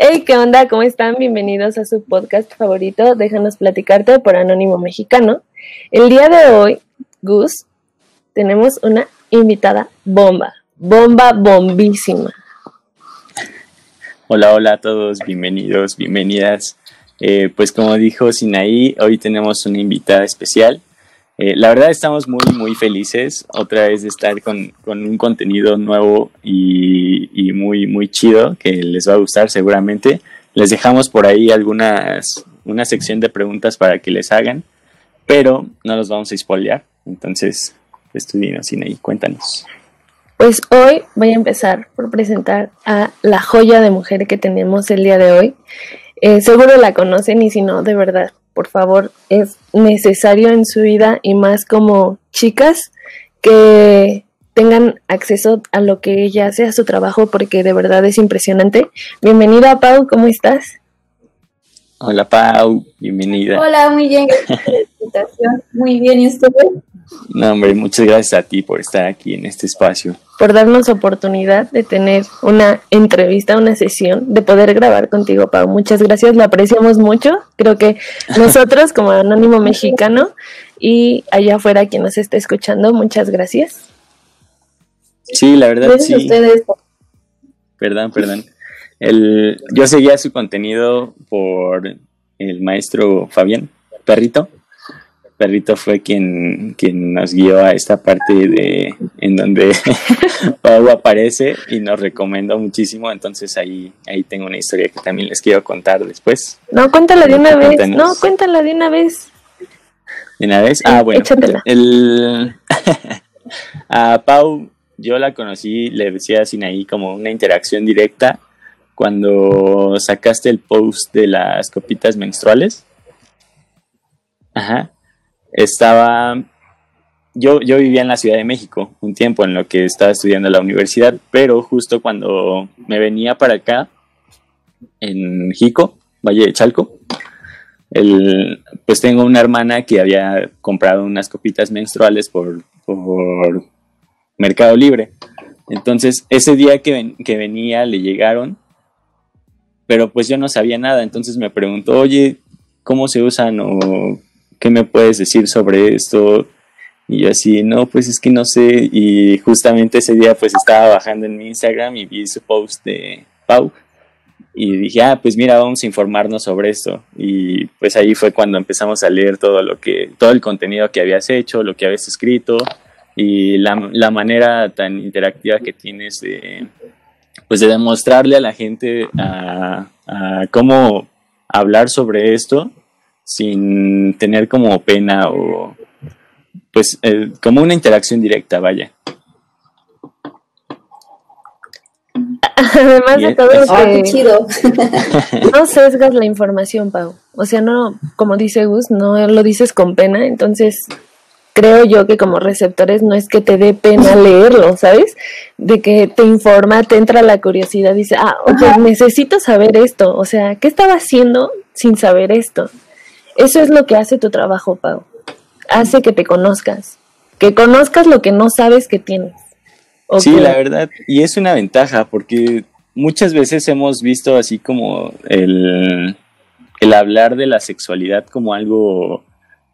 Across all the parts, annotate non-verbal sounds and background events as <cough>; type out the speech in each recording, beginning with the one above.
Hey, ¿qué onda? ¿Cómo están? Bienvenidos a su podcast favorito, Déjanos platicarte por Anónimo Mexicano. El día de hoy, Gus, tenemos una invitada bomba, bomba bombísima. Hola, hola a todos, bienvenidos, bienvenidas. Eh, pues como dijo Sinaí, hoy tenemos una invitada especial. Eh, la verdad estamos muy, muy felices otra vez de estar con, un contenido nuevo y, muy, muy chido que les va a gustar seguramente. Les dejamos por ahí algunas, una sección de preguntas para que les hagan, pero no los vamos a spoilear. Entonces, estudinos, Sinaí, cuéntanos. Pues hoy voy a empezar por presentar a la joya de mujer que tenemos el día de hoy. Eh, seguro la conocen y si no, de verdad, por favor, es necesario en su vida y más como chicas que tengan acceso a lo que ella hace, a su trabajo, porque de verdad es impresionante. Bienvenida, Pau, ¿cómo estás? Hola, Pau, bienvenida. Hola, muy bien, <laughs> Muy bien, ¿y usted? No, hombre, muchas gracias a ti por estar aquí en este espacio. Por darnos oportunidad de tener una entrevista, una sesión, de poder grabar contigo, Pau. Muchas gracias, lo apreciamos mucho. Creo que nosotros, como Anónimo Mexicano, y allá afuera quien nos está escuchando, muchas gracias. Sí, la verdad, gracias sí. A ustedes. Perdón, perdón. El, yo seguía su contenido por el maestro Fabián Perrito perrito fue quien, quien nos guió a esta parte de en donde <laughs> Pau aparece y nos recomendó muchísimo. Entonces ahí, ahí tengo una historia que también les quiero contar después. No, cuéntala de una vez. No, cuéntala de una vez. ¿De una vez? Ah, bueno. Échatela. El, <laughs> a Pau yo la conocí, le decía sin ahí como una interacción directa cuando sacaste el post de las copitas menstruales. Ajá estaba, yo, yo vivía en la Ciudad de México un tiempo en lo que estaba estudiando en la universidad, pero justo cuando me venía para acá, en Jico, Valle de Chalco, el, pues tengo una hermana que había comprado unas copitas menstruales por, por Mercado Libre. Entonces, ese día que, que, venía le llegaron, pero pues yo no sabía nada. Entonces me preguntó, oye, ¿cómo se usan o ¿qué me puedes decir sobre esto? Y yo así, no, pues es que no sé. Y justamente ese día pues estaba bajando en mi Instagram y vi su post de Pau. Y dije, ah, pues mira, vamos a informarnos sobre esto. Y pues ahí fue cuando empezamos a leer todo lo que, todo el contenido que habías hecho, lo que habías escrito y la, la manera tan interactiva que tienes de, pues de demostrarle a la gente a, a cómo hablar sobre esto sin tener como pena o pues eh, como una interacción directa, vaya. Además de todo, ah, qué chido. <laughs> no sesgas la información, Pau. O sea, no, como dice Gus, no lo dices con pena, entonces creo yo que como receptores no es que te dé pena leerlo, ¿sabes? De que te informa, te entra la curiosidad, dice, ah, oye, necesito saber esto, o sea, ¿qué estaba haciendo sin saber esto? Eso es lo que hace tu trabajo, Pau. Hace que te conozcas, que conozcas lo que no sabes que tienes. Sí, la verdad, y es una ventaja porque muchas veces hemos visto así como el, el hablar de la sexualidad como algo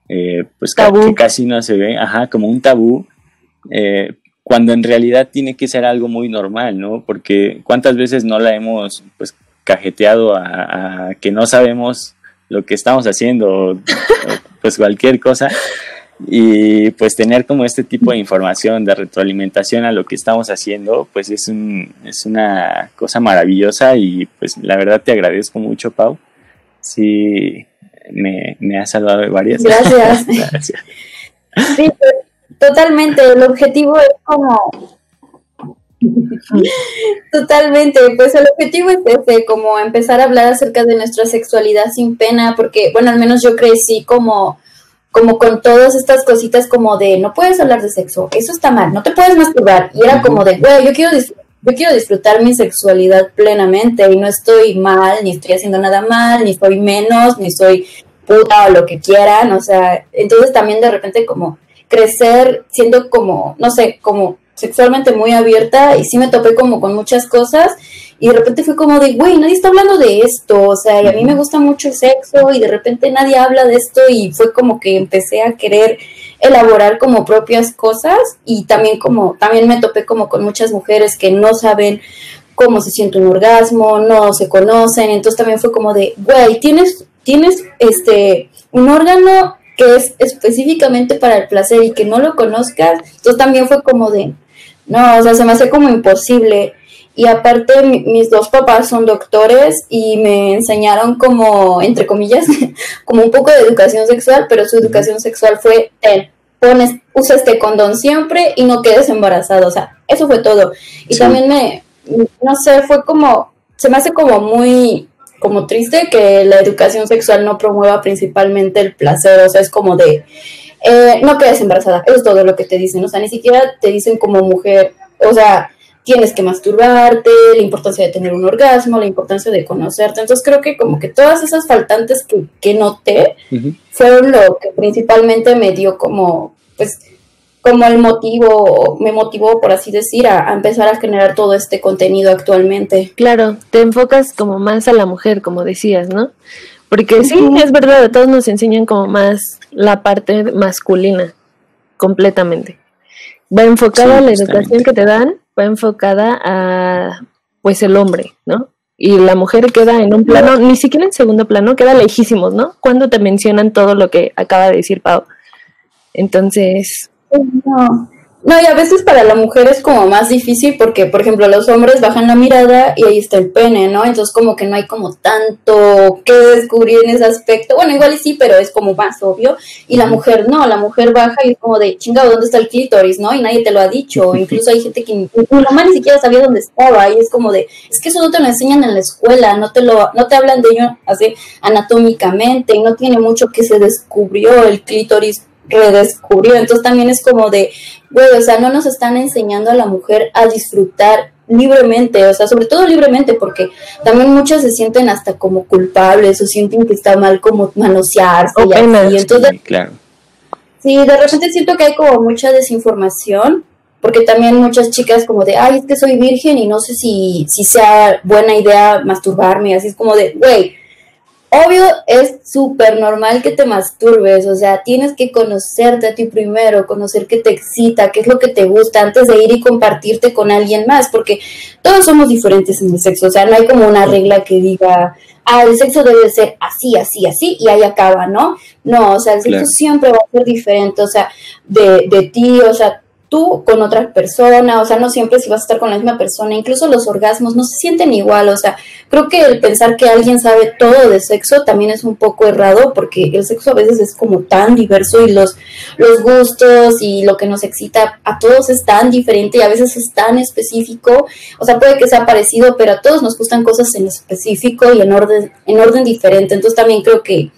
eh, pues que casi no se ve, ajá, como un tabú, eh, cuando en realidad tiene que ser algo muy normal, ¿no? Porque cuántas veces no la hemos pues cajeteado a, a que no sabemos lo que estamos haciendo, pues cualquier cosa. Y pues tener como este tipo de información de retroalimentación a lo que estamos haciendo, pues es, un, es una cosa maravillosa y pues la verdad te agradezco mucho, Pau. Sí, me, me ha salvado de varias. Gracias. <laughs> Gracias. Sí, totalmente. El objetivo es como Totalmente, pues el objetivo es ese, como empezar a hablar acerca de nuestra sexualidad sin pena, porque, bueno, al menos yo crecí como, como con todas estas cositas como de, no puedes hablar de sexo, eso está mal, no te puedes masturbar, y era como de, güey, yo quiero, yo quiero disfrutar mi sexualidad plenamente y no estoy mal, ni estoy haciendo nada mal, ni soy menos, ni soy puta o lo que quieran, o sea, entonces también de repente como crecer siendo como, no sé, como sexualmente muy abierta y sí me topé como con muchas cosas y de repente fue como de, güey, nadie está hablando de esto, o sea, y a mí me gusta mucho el sexo y de repente nadie habla de esto y fue como que empecé a querer elaborar como propias cosas y también como, también me topé como con muchas mujeres que no saben cómo se siente un orgasmo, no se conocen, entonces también fue como de, güey, tienes, tienes este, un órgano que es específicamente para el placer y que no lo conozcas, entonces también fue como de, no, o sea, se me hace como imposible. Y aparte, mis dos papás son doctores y me enseñaron como, entre comillas, <laughs> como un poco de educación sexual, pero su educación sexual fue, ten, pones, usa este condón siempre y no quedes embarazado. O sea, eso fue todo. Y también me, no sé, fue como, se me hace como muy, como triste que la educación sexual no promueva principalmente el placer. O sea, es como de, eh, no quedes embarazada. Eso es todo lo que te dicen. O sea, ni siquiera te dicen como mujer, o sea, tienes que masturbarte, la importancia de tener un orgasmo, la importancia de conocerte. Entonces creo que como que todas esas faltantes que, que noté fueron lo que principalmente me dio como, pues, como el motivo, me motivó, por así decir, a, empezar a generar todo este contenido actualmente. Claro, te enfocas como más a la mujer, como decías, ¿no? Porque sí, es verdad, todos nos enseñan como más la parte masculina, completamente. Va enfocada a la educación que te dan, va enfocada a pues el hombre, ¿no? Y la mujer queda en un plano, ni siquiera en segundo plano, queda lejísimos, ¿no? Cuando te mencionan todo lo que acaba de decir Pau. Entonces... No. No, y a veces para la mujer es como más difícil porque, por ejemplo, los hombres bajan la mirada y ahí está el pene, ¿no? Entonces como que no hay como tanto que descubrir en ese aspecto. Bueno, igual sí, pero es como más obvio. Y la mujer no, la mujer baja y es como de, chingado, ¿dónde está el clítoris, no? Y nadie te lo ha dicho. Incluso hay gente que mi mamá ni siquiera sabía dónde estaba y es como de, es que eso no te lo enseñan en la escuela, no te lo, no te hablan de ello así anatómicamente y no tiene mucho que se descubrió el clítoris redescubrió. Entonces también es como de, güey, o sea, no nos están enseñando a la mujer a disfrutar libremente, o sea, sobre todo libremente, porque también muchas se sienten hasta como culpables o sienten que está mal como manosearse y así. Entonces, sí, claro. Sí, de repente siento que hay como mucha desinformación, porque también muchas chicas como de, ay, es que soy virgen y no sé si, si sea buena idea masturbarme, así es como de, güey, Obvio, es súper normal que te masturbes, o sea, tienes que conocerte a ti primero, conocer qué te excita, qué es lo que te gusta antes de ir y compartirte con alguien más, porque todos somos diferentes en el sexo, o sea, no hay como una regla que diga, ah, el sexo debe ser así, así, así, y ahí acaba, ¿no? No, o sea, el sexo siempre va a ser diferente, o sea, de, de ti, o sea, tú con otra persona, o sea, no siempre si vas a estar con la misma persona, incluso los orgasmos no se sienten igual, o sea, creo que el pensar que alguien sabe todo de sexo también es un poco errado porque el sexo a veces es como tan diverso y los, los gustos y lo que nos excita a todos es tan diferente y a veces es tan específico, o sea, puede que sea parecido, pero a todos nos gustan cosas en específico y en orden, en orden diferente, entonces también creo que,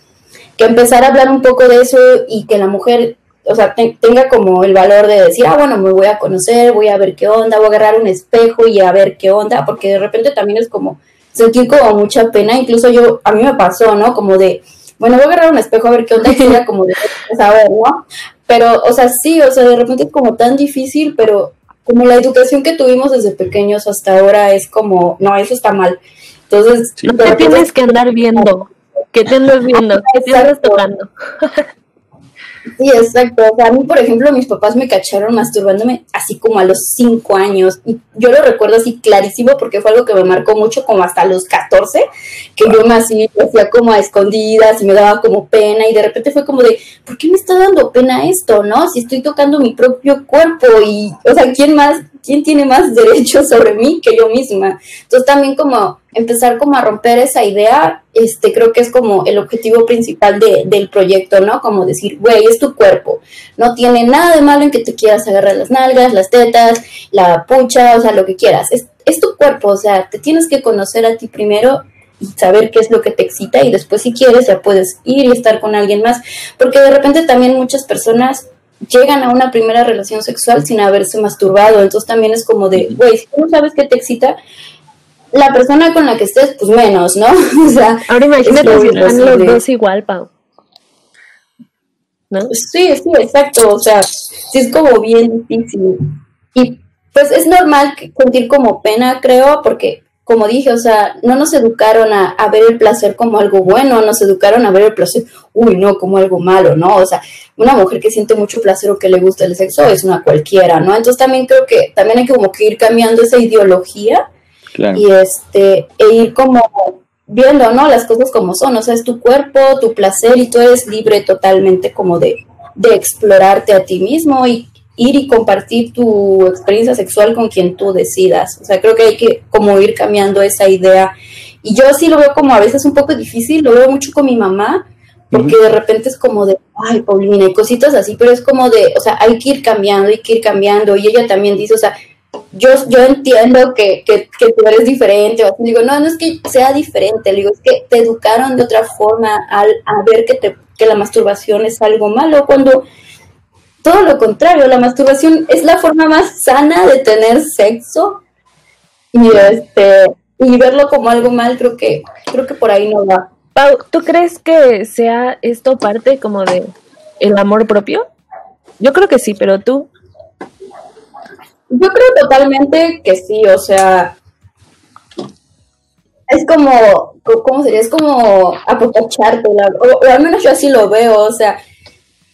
que empezar a hablar un poco de eso y que la mujer o sea, tenga como el valor de decir, ah, bueno, me voy a conocer, voy a ver qué onda, voy a agarrar un espejo y a ver qué onda, porque de repente también es como sentir como mucha pena, incluso yo, a mí me pasó, ¿no? Como de, bueno, voy a agarrar un espejo a ver qué onda, y <laughs> era como de saber, ¿no? Pero, o sea, sí, o sea, de repente es como tan difícil, pero como la educación que tuvimos desde pequeños hasta ahora es como, no, eso está mal. Entonces, no te tienes que andar viendo, que te andas viendo, que te andas tocando. <laughs> Sí, exacto. O sea, a mí, por ejemplo, mis papás me cacharon masturbándome así como a los 5 años. Y yo lo recuerdo así clarísimo porque fue algo que me marcó mucho como hasta los 14, que yo me así hacía como a escondidas y me daba como pena y de repente fue como de, ¿por qué me está dando pena esto, no? Si estoy tocando mi propio cuerpo y, o sea, ¿quién más, quién tiene más <laughs> derechos sobre mí que yo misma? Entonces también como empezar como a romper esa idea, este, creo que es como el objetivo principal de, del proyecto, ¿no? Como decir, güey, es tu cuerpo, no tiene nada de malo en que te quieras agarrar las nalgas, las tetas, la pucha, o sea, lo que quieras, es, es tu cuerpo, o sea, te tienes que conocer a ti primero y saber qué es lo que te excita y después si quieres ya puedes ir y estar con alguien más, porque de repente también muchas personas llegan a una primera relación sexual sin haberse masturbado, entonces también es como de, güey, si tú no sabes qué te excita, la persona con la que estés, pues menos, ¿no? <laughs> o sea, ahora imagínate si están los dos igual, Pau. ¿No? Sí, sí, exacto, o sea, sí es como bien difícil. Y pues es normal sentir como pena, creo, porque como dije, o sea, no nos educaron a, a, ver el placer como algo bueno, nos educaron a ver el placer, uy, no, como algo malo, ¿no? O sea, una mujer que siente mucho placer o que le gusta el sexo es una cualquiera, ¿no? Entonces también creo que también hay como que ir cambiando esa ideología y este, e ir como viendo, ¿no? Las cosas como son, o sea, es tu cuerpo, tu placer y tú eres libre totalmente como de, de explorarte a ti mismo y ir y compartir tu experiencia sexual con quien tú decidas. O sea, creo que hay que como ir cambiando esa idea. Y yo sí lo veo como a veces un poco difícil, lo veo mucho con mi mamá, porque de repente es como de, ay, Paulina, y cositas así, pero es como de, o sea, hay que ir cambiando, hay que ir cambiando. Y ella también dice, o sea, yo, yo entiendo que, que, que tú eres diferente. O digo, no, no es que sea diferente, le digo, es que te educaron de otra forma al, a ver que, te, que la masturbación es algo malo, cuando todo lo contrario, la masturbación es la forma más sana de tener sexo y este y verlo como algo mal, creo que creo que por ahí no va. Pau, ¿tú crees que sea esto parte como de el amor propio? Yo creo que sí, pero tú Yo creo totalmente que sí, o sea, es como, ¿cómo sería? Es como apopacharte, o, o, al menos yo así lo veo, o sea,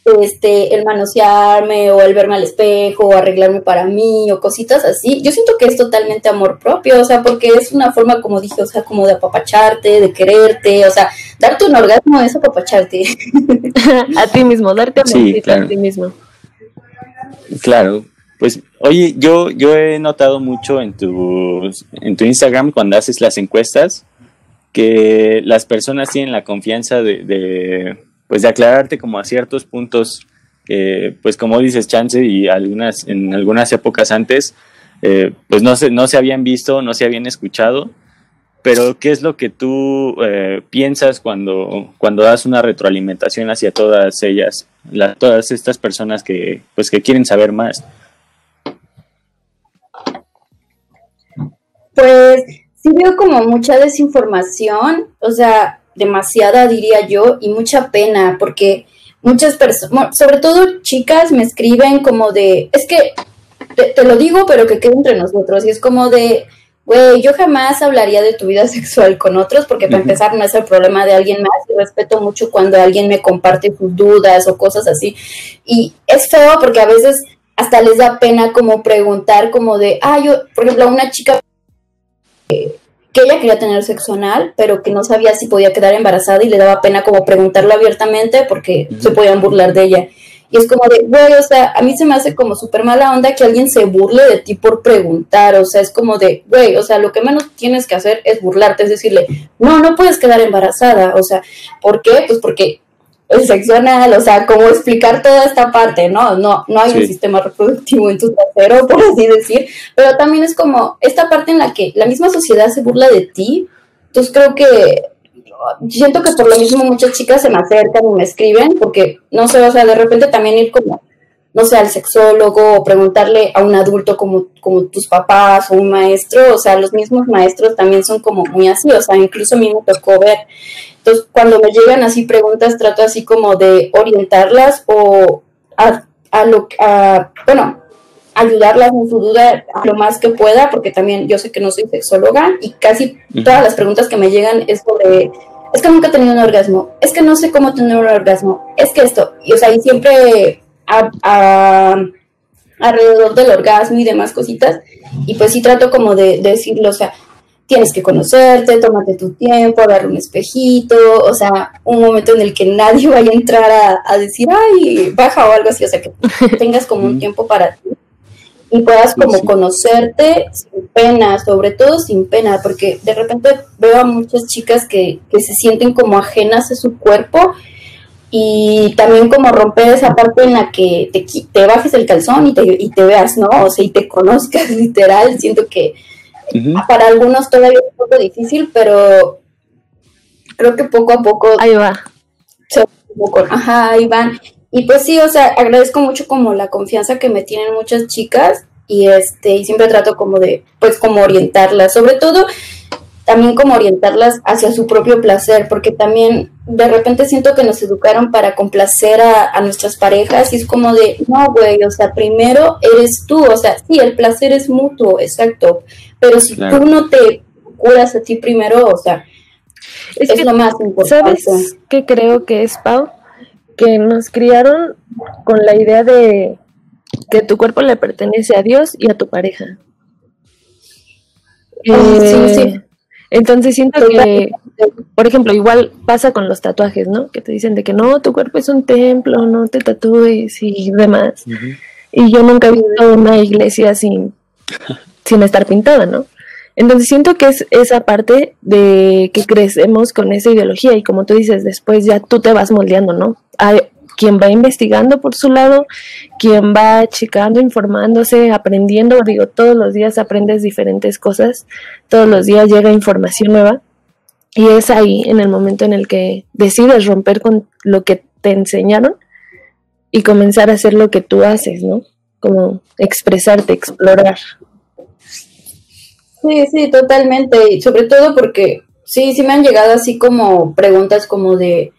este, el manosearme o el verme al espejo o arreglarme para mí o cositas así, yo siento que es totalmente amor propio, o sea, porque es una forma, como dije, o sea, como de apapacharte, de quererte, o sea, darte un orgasmo es apapacharte. <laughs> a ti mismo, darte amor a ti mismo. Claro, pues oye, yo, yo he notado mucho en tu, en tu Instagram cuando haces las encuestas que las personas tienen la confianza de pues de aclararte como a ciertos puntos pues como dices, chance y algunas, en algunas épocas antes, eh, pues no se, no se habían visto, no se habían escuchado, pero ¿qué es lo que tú eh, piensas cuando, cuando das una retroalimentación hacia todas ellas, la, todas estas personas que, pues, que quieren saber más? Pues sí veo como mucha desinformación, o sea, demasiada, diría yo, y mucha pena, porque muchas personas, sobre todo chicas, me escriben como de, es que te, lo digo, pero que quede entre nosotros, y es como de, güey, yo jamás hablaría de tu vida <laughs> sexual con otros, porque para empezar no es el problema de alguien más, y respeto mucho cuando alguien me comparte sus dudas o cosas así, y es feo porque a veces hasta les da pena como preguntar como de, ah, yo, por ejemplo, una chica que ella quería tener sexo anal, pero que no sabía si podía quedar embarazada y le daba pena como preguntarlo abiertamente porque se podían burlar de ella. Y es como de, güey, o sea, a mí se me hace como súper mala onda que alguien se burle de ti por preguntar, o sea, es como de, güey, o sea, lo que menos tienes que hacer es burlarte, es decirle, no, no puedes quedar embarazada, o sea, ¿por qué? Pues porque el sexo anal, o sea, cómo explicar toda esta parte, ¿no? No, no hay un sistema reproductivo en tu trasero, <laughs> por así decir, pero también es como esta parte en la que la misma sociedad se burla de ti, entonces creo que siento que por lo mismo muchas chicas se me acercan y me escriben, porque no sé, o sea, de repente también ir como, no sé, al sexólogo o preguntarle a un adulto como, como tus papás o un maestro, o sea, los mismos maestros también son como muy así, o sea, incluso a mí me tocó ver. Entonces, cuando me llegan así preguntas, trato así como de orientarlas o a, a lo a, bueno, ayudarlas en su duda lo más que pueda, porque también yo sé que no soy sexóloga y casi todas las preguntas que me llegan es sobre, es que nunca he tenido un orgasmo, es que no sé cómo tener un orgasmo, es que esto, y o sea, y siempre alrededor del orgasmo y demás cositas, y pues sí trato como de, de decirlo, o sea, tienes que conocerte, tómate tu tiempo, dar un espejito, o sea, un momento en el que nadie <laughs> vaya a entrar a, decir, ay, baja o algo así, o sea, que <laughs> tengas como un tiempo para ti y puedas como conocerte sin pena, sobre todo sin pena, porque de repente veo a muchas chicas que, que se sienten como ajenas a su cuerpo y también como romper esa parte en la que te, te bajes el calzón y te, y te veas, ¿no? O sea, y te <laughs> conozcas literal, siento que para algunos todavía es un poco difícil, pero creo que poco a poco. Ahí va. Ajá, ahí van. Y pues sí, o sea, agradezco mucho como la confianza que me tienen muchas chicas y este, y siempre trato como de, pues como orientarlas, sobre todo también como orientarlas hacia su propio placer, porque también de repente siento que nos educaron para complacer a, nuestras parejas y es como de, no, güey, o sea, primero eres tú, o sea, sí, el placer es mutuo, exacto, pero si tú no te curas a ti primero, o sea, es, lo más importante. ¿Sabes qué creo que es, Pau? Que nos criaron con la idea de que tu cuerpo le pertenece a Dios y a tu pareja. Ah, sí, Eh, sí. Entonces siento que, por ejemplo, igual pasa con los tatuajes, ¿no? Que te dicen de que no, tu cuerpo es un templo, no te tatúes y demás. Y yo nunca he visto una iglesia sin, <laughs> sin estar pintada, ¿no? Entonces siento que es esa parte de que crecemos con esa ideología y como tú dices, después ya tú te vas moldeando, ¿no? Hay quien va investigando por su lado, quien va checando, informándose, aprendiendo, digo, todos los días aprendes diferentes cosas, todos los días llega información nueva y es ahí en el momento en el que decides romper con lo que te enseñaron y comenzar a hacer lo que tú haces, ¿no? Como expresarte, explorar. Sí, sí, totalmente. Y sobre todo porque sí, sí me han llegado así como preguntas como de,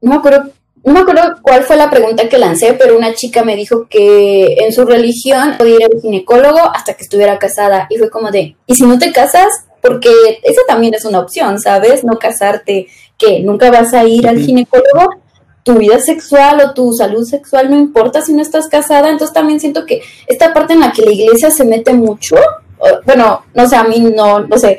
no me acuerdo, no me acuerdo cuál fue la pregunta que lancé, pero una chica me dijo que en su religión podía ir al ginecólogo hasta que estuviera casada. Y fue como de, ¿y si no te casas? Porque esa también es una opción, ¿sabes? No casarte, que nunca vas a ir al ginecólogo. Tu vida sexual o tu salud sexual no importa si no estás casada. Entonces también siento que esta parte en la que la iglesia se mete mucho, bueno, no sé, a mí no, no sé,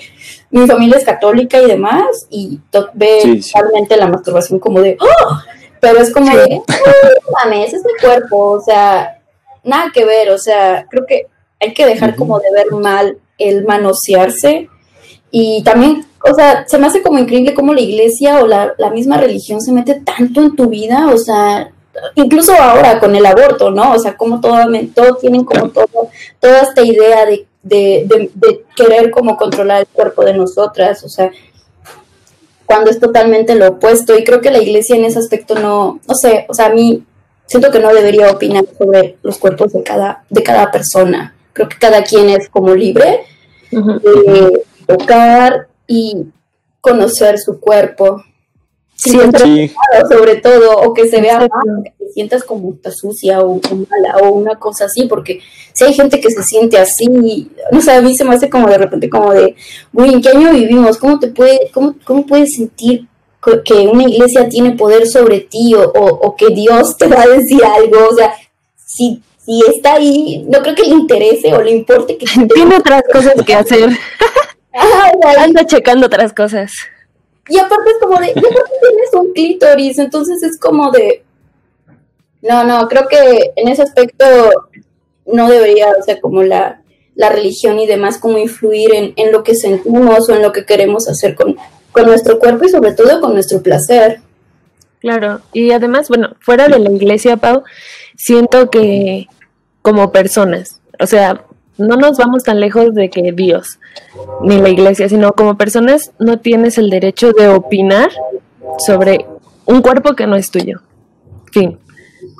mi familia es católica y demás, y ve Sí, sí. realmente la masturbación como de, ¡oh! Pero es como de, "Oh, no mames, es mi cuerpo, o sea, nada que ver, o sea, creo que hay que dejar como de ver mal el manosearse. Y también, o sea, se me hace como increíble cómo la iglesia o la, la misma religión se mete tanto en tu vida, o sea, incluso ahora con el aborto, ¿no? O sea, como todo, todo tienen como todo, toda esta idea de, de, de, de querer como controlar el cuerpo de nosotras, o sea, cuando es totalmente lo opuesto. Y creo que la iglesia en ese aspecto no, no sé, o sea, a mí siento que no debería opinar sobre los cuerpos de cada, de cada persona. Creo que cada quien es como libre de tocar y conocer su cuerpo. Estar Sí, sobre todo, o que se vea. Sientas como está sucia o, o mala o una cosa así, porque si hay gente que se siente así, no sé, a mí se me hace como de repente como de, uy, ¿en qué año vivimos? ¿Cómo te puede, cómo, cómo puedes sentir que una iglesia tiene poder sobre ti o, o, o que Dios te va a decir algo? O sea, si, si está ahí, no creo que le interese o le importe que <laughs> Tiene otras cosas que hacer. <laughs> Ajá, Anda checando otras cosas. Y aparte es como de, y aparte tienes un clítoris, entonces es como de, no, no, creo que en ese aspecto no debería, o sea, como la, la religión y demás, como influir en, en lo que sentimos o en lo que queremos hacer con, con nuestro cuerpo y sobre todo con nuestro placer. Claro, y además, bueno, fuera de la iglesia, Pau, siento que como personas, o sea, no nos vamos tan lejos de que Dios ni la iglesia, sino como personas no tienes el derecho de opinar sobre un cuerpo que no es tuyo. Fin,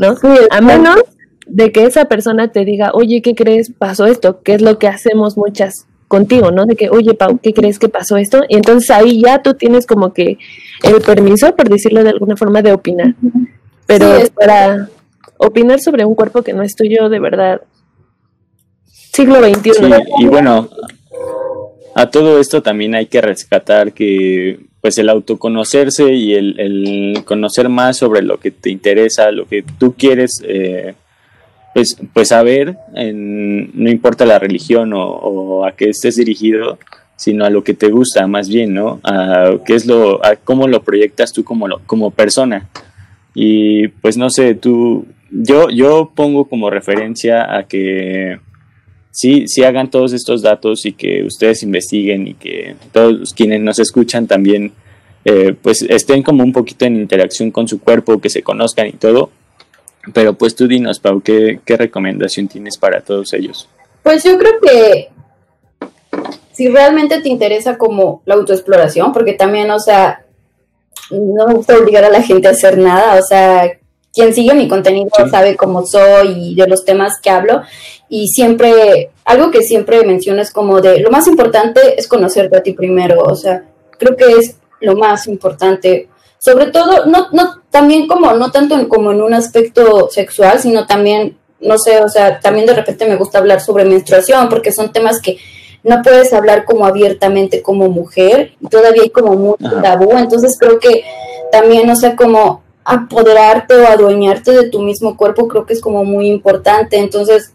¿no? A menos de que esa persona te diga, oye, ¿qué crees? Pasó esto, que es lo que hacemos muchas contigo, ¿no? De que, oye, Pau, ¿qué crees que pasó esto? Y entonces ahí ya tú tienes como que el permiso, por decirlo de alguna forma, de opinar. Pero Sí, es- para opinar sobre un cuerpo que no es tuyo, de verdad, siglo XXI. sí, y bueno, a todo esto también hay que rescatar que pues el autoconocerse y el, el conocer más sobre lo que te interesa, lo que tú quieres pues, pues saber, en- no importa la religión o, a qué estés dirigido, sino a lo que te gusta más bien, ¿no? A qué es lo, cómo lo proyectas tú como, lo- como persona. Y pues no sé, tú, yo, yo pongo como referencia a que sí, sí hagan todos estos datos y que ustedes investiguen y que todos quienes nos escuchan también eh, pues estén como un poquito en interacción con su cuerpo, que se conozcan y todo. Pero pues tú dinos, Pau, ¿qué, qué recomendación tienes para todos ellos? Pues yo creo que si realmente te interesa como la autoexploración, porque también, o sea, no me gusta obligar a la gente a hacer nada, o sea, quien sigue mi contenido Sí. sabe cómo soy y de los temas que hablo, y siempre, algo que siempre menciono es como de, lo más importante es conocerte a ti primero, o sea, creo que es lo más importante, sobre todo, no, no, también como, no tanto en, como en un aspecto sexual, sino también, no sé, o sea, también de repente me gusta hablar sobre menstruación, porque son temas que no puedes hablar como abiertamente como mujer, todavía hay como mucho tabú, entonces creo que también, o sea, como apoderarte o adueñarte de tu mismo cuerpo creo que es como muy importante, entonces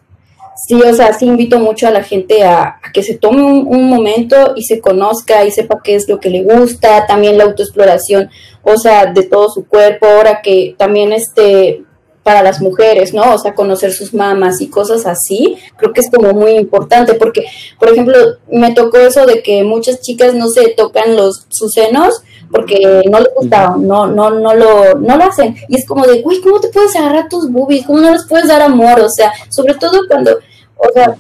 sí, o sea, sí invito mucho a la gente a, que se tome un, momento y se conozca y sepa qué es lo que le gusta, también la autoexploración, o sea, de todo su cuerpo, ahora que también este para las mujeres, ¿no? O sea, conocer sus mamas y cosas así, creo que es como muy importante porque, por ejemplo, me tocó eso de que muchas chicas no se tocan los sus senos porque no les gusta, no, no, no lo, no lo hacen. Y es como de, güey, ¿cómo te puedes agarrar tus boobies? ¿Cómo no les puedes dar amor? O sea, sobre todo cuando, o sea,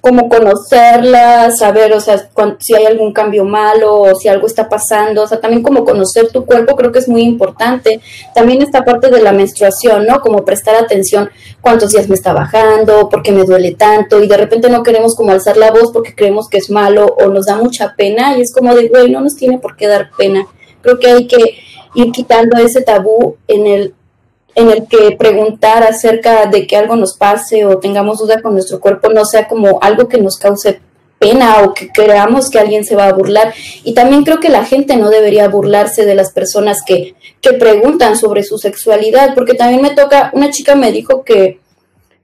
como conocerlas, saber, o sea, si hay algún cambio malo o si algo está pasando, o sea, también como conocer tu cuerpo creo que es muy importante. También esta parte de la menstruación, ¿no? Como prestar atención cuántos días me está bajando, por qué me duele tanto y de repente no queremos como alzar la voz porque creemos que es malo o nos da mucha pena y es como de, güey, no nos tiene por qué dar pena. Creo que hay que ir quitando ese tabú en el, en el que preguntar acerca de que algo nos pase o tengamos duda con nuestro cuerpo no sea como algo que nos cause pena o que creamos que alguien se va a burlar. Y también creo que la gente no debería burlarse de las personas que, que preguntan sobre su sexualidad, porque también me toca, una chica me dijo que,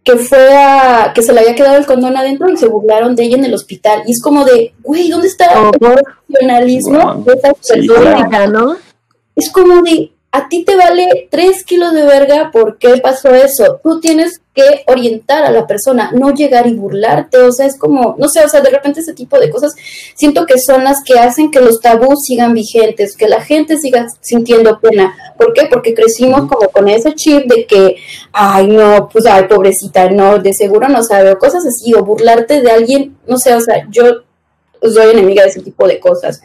que fue a, que se le había quedado el condón adentro y se burlaron de ella en el hospital. Y es como de, güey, ¿dónde está el profesionalismo de esa persona? Es como de, a ti te vale tres kilos de verga, ¿por qué pasó eso? Tú tienes que orientar a la persona, no llegar y burlarte, o sea, es como, no sé, o sea, de repente ese tipo de cosas siento que son las que hacen que los tabús sigan vigentes, que la gente siga sintiendo pena. ¿Por qué? Porque crecimos como con ese chip de que, ay, no, pues, ay, pobrecita, no, de seguro no sabe, o cosas así, o burlarte de alguien, no sé, o sea, yo soy enemiga de ese tipo de cosas.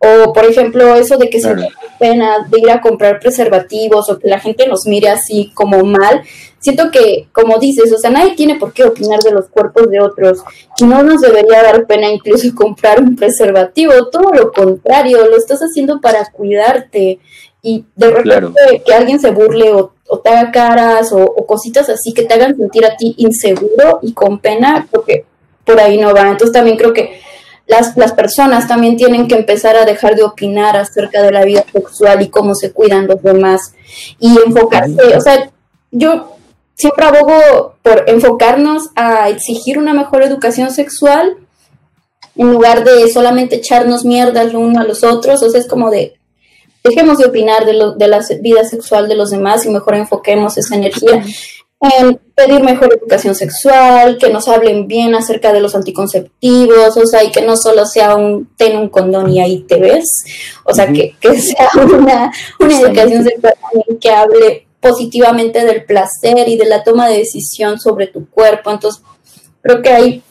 O, por ejemplo, eso de que se me pena de ir a comprar preservativos o que la gente nos mire así como mal. Siento que, como dices, o sea, nadie tiene por qué opinar de los cuerpos de otros y no nos debería dar pena incluso <laughs> comprar un preservativo. Todo lo contrario, lo estás haciendo para cuidarte y de repente que alguien se burle o, te haga caras o, o, cositas así que te hagan sentir a ti inseguro y con pena, porque por ahí no va. Entonces también creo que las, las personas también tienen que empezar a dejar de opinar acerca de la vida sexual y cómo se cuidan los demás y enfocarse, o sea, yo siempre abogo por enfocarnos a exigir una mejor educación sexual en lugar de solamente echarnos mierdas lo uno a los otros, o sea, es como de dejemos de opinar de, lo, de la vida sexual de los demás y mejor enfoquemos esa energía en pedir mejor educación sexual, que nos hablen bien acerca de los anticonceptivos, o sea, y que no solo sea un ten un condón y ahí te ves, o sea, que, sea una, una educación sexual que hable positivamente del placer y de la toma de decisión sobre tu cuerpo. Entonces, creo que ahí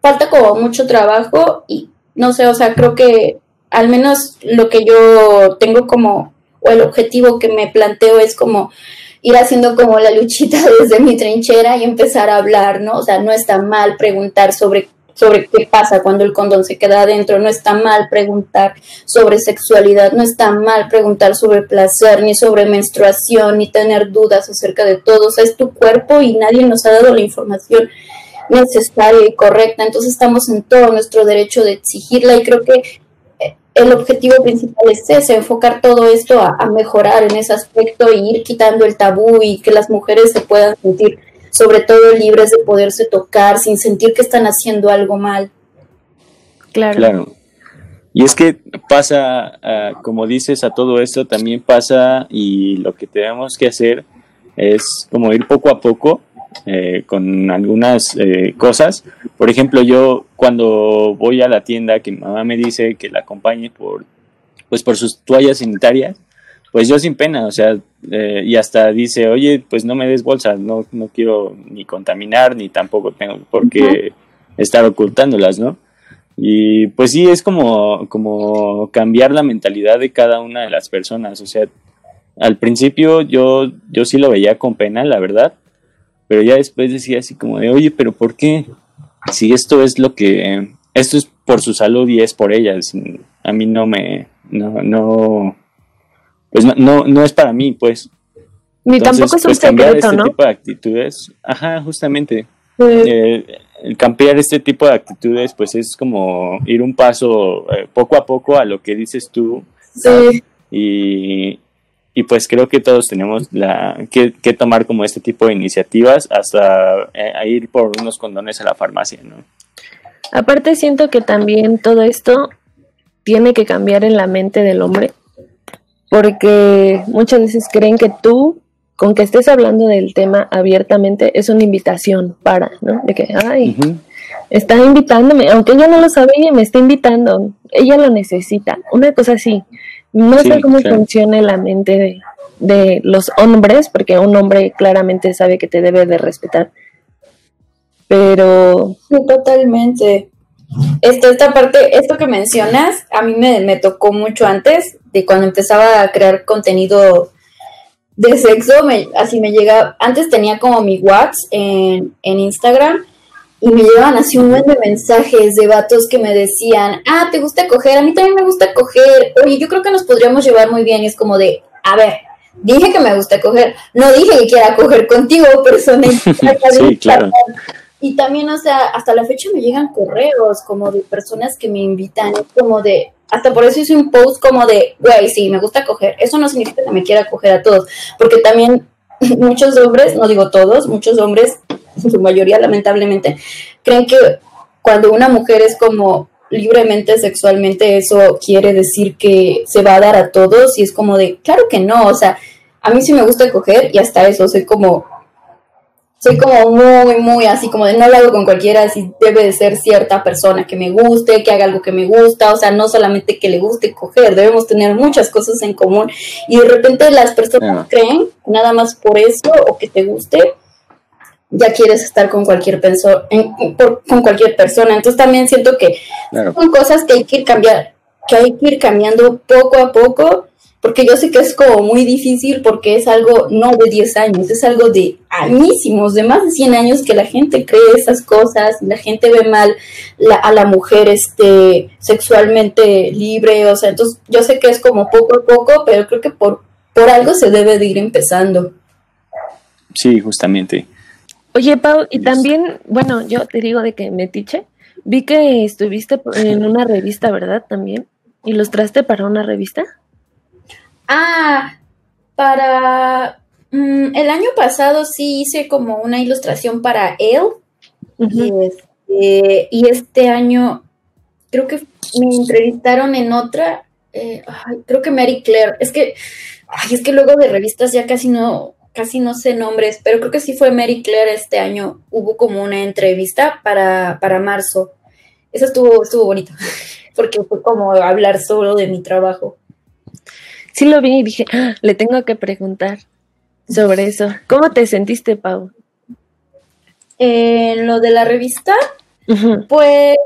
falta como mucho trabajo y no sé, o sea, creo que al menos lo que yo tengo como, o el objetivo que me planteo es como ir haciendo como la luchita <laughs> desde mi trinchera y empezar a hablar, ¿no? O sea, no está mal preguntar sobre sobre qué pasa cuando el condón se queda adentro, no está mal preguntar sobre sexualidad, no está mal preguntar sobre placer, ni sobre menstruación, ni tener dudas acerca de todo, o sea, es tu cuerpo y nadie nos ha dado la información necesaria y correcta, entonces estamos en todo nuestro derecho de exigirla y creo que el objetivo principal es ese, enfocar todo esto a, mejorar en ese aspecto e ir quitando el tabú y que las mujeres se puedan sentir sobre todo libres de poderse tocar sin sentir que están haciendo algo mal. Claro. Claro. Y es que pasa, ah, como dices, a todo esto también pasa y lo que tenemos que hacer es como ir poco a poco eh, con algunas eh, cosas. Por ejemplo, yo cuando voy a la tienda que mi mamá me dice que la acompañe por, pues por sus toallas sanitarias, pues yo sin pena, o sea, eh, y hasta dice, oye, pues no me des bolsas, no, no quiero ni contaminar, ni tampoco tengo por qué estar ocultándolas, ¿no? Y pues sí, es como, como cambiar la mentalidad de cada una de las personas, o sea, al principio yo, yo sí lo veía con pena, la verdad, pero ya después decía así como de, oye, pero ¿por qué? Si esto es lo que, esto es por su salud y es por ellas, a mí no me, no, no, pues no, no, es para mí, pues. Ni tampoco es un pues, secreto, este tipo de actitudes, ajá, justamente. Eh, cambiar este tipo de actitudes, pues es como ir un paso eh, poco a poco a lo que dices tú. Sí. Y, y pues creo que todos tenemos la, que, que tomar como este tipo de iniciativas hasta eh, ir por unos condones a la farmacia, ¿no? Aparte siento que también todo esto tiene que cambiar en la mente del hombre, porque muchas veces creen que tú, con que estés hablando del tema abiertamente, es una invitación para, ¿no? De que, ay, está invitándome, aunque ella no lo sabe, ella me está invitando, ella lo necesita, una cosa así. No sé cómo funciona la mente de, de los hombres, porque un hombre claramente sabe que te debe de respetar, pero... Sí, totalmente. Esto, esta parte, esto que mencionas, a mí me, me, tocó mucho antes, de cuando empezaba a crear contenido de sexo, me, así me llega, antes tenía como mi WhatsApp en, en Instagram y me llegaban así un buen de mensajes de vatos que me decían, ah, ¿te gusta coger? A mí también me gusta coger, oye, yo creo que nos podríamos llevar muy bien y es como de, a ver, dije que me gusta coger, no dije que quiera coger contigo, persona. <laughs> sí, claro. Y también, o sea, hasta la fecha me llegan correos como de personas que me invitan, como de, hasta por eso hice un post como de, güey, sí, me gusta coger. Eso no significa que me quiera coger a todos, porque también <laughs> muchos hombres, no digo todos, muchos hombres, su mayoría lamentablemente, creen que cuando una mujer es como libremente sexualmente, eso quiere decir que se va a dar a todos y es como de, claro que no, o sea, a mí sí me gusta coger y hasta eso, soy como soy como muy, muy así, como de no lo hago con cualquiera, así debe de ser cierta persona que me guste, que haga algo que me gusta, o sea, no solamente que le guste coger, debemos tener muchas cosas en común y de repente las personas creen, nada más por eso o que te guste, ya quieres estar con cualquier, con cualquier persona. Entonces también siento que son cosas que hay que ir cambiar, que hay que ir cambiando poco a poco porque yo sé que es como muy difícil porque es algo no de 10 años, es algo de añísimos, de más de 100 años que la gente cree esas cosas, la gente ve mal a la mujer este, sexualmente libre, o sea, entonces yo sé que es como poco a poco, pero creo que por, por algo se debe de ir empezando. Sí, justamente. Oye, Pau, y también, bueno, yo te digo de que metiche, vi que estuviste en una revista, ¿verdad? También. ¿Ilustraste para una revista? Ah, para mm, el año pasado sí hice como una ilustración para él. Este, y, este, año creo que me entrevistaron en otra. Eh, creo que Mary Claire. Es que, ay, es que luego de revistas ya casi no, casi no sé nombres, pero creo que sí fue Mary Claire este año. Hubo como una entrevista para, para marzo. Eso estuvo, estuvo bonito, <laughs> porque fue como hablar solo de mi trabajo sí lo vi y dije, ah, le tengo que preguntar sobre eso. ¿Cómo te sentiste, Pau? En lo de la revista, pues,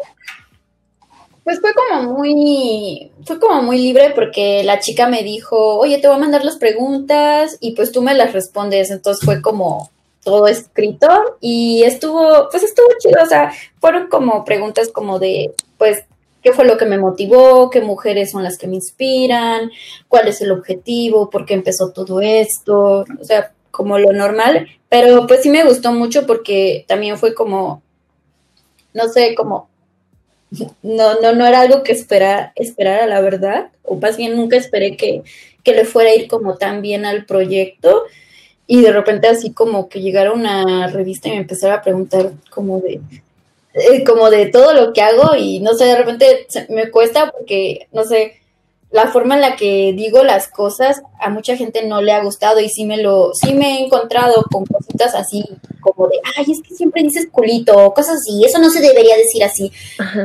pues fue como muy, fue como muy libre porque la chica me dijo, oye, te voy a mandar las preguntas y pues tú me las respondes. Entonces fue como todo escrito y estuvo, pues estuvo chido. O sea, fueron como preguntas como de, pues, qué fue lo que me motivó, qué mujeres son las que me inspiran, cuál es el objetivo, por qué empezó todo esto, o sea, como lo normal, pero pues sí me gustó mucho porque también fue como, no sé, como, no, no, no era algo que esperar, esperara la verdad, o más bien nunca esperé que, que le fuera a ir como tan bien al proyecto, y de repente así como que llegara una revista y me empezara a preguntar como de, eh, como de todo lo que hago y no sé, de repente me cuesta porque, no sé, la forma en la que digo las cosas a mucha gente no le ha gustado y sí me lo, sí me he encontrado con cositas así como de, ay, es que siempre dices culito o cosas así, eso no se debería decir así.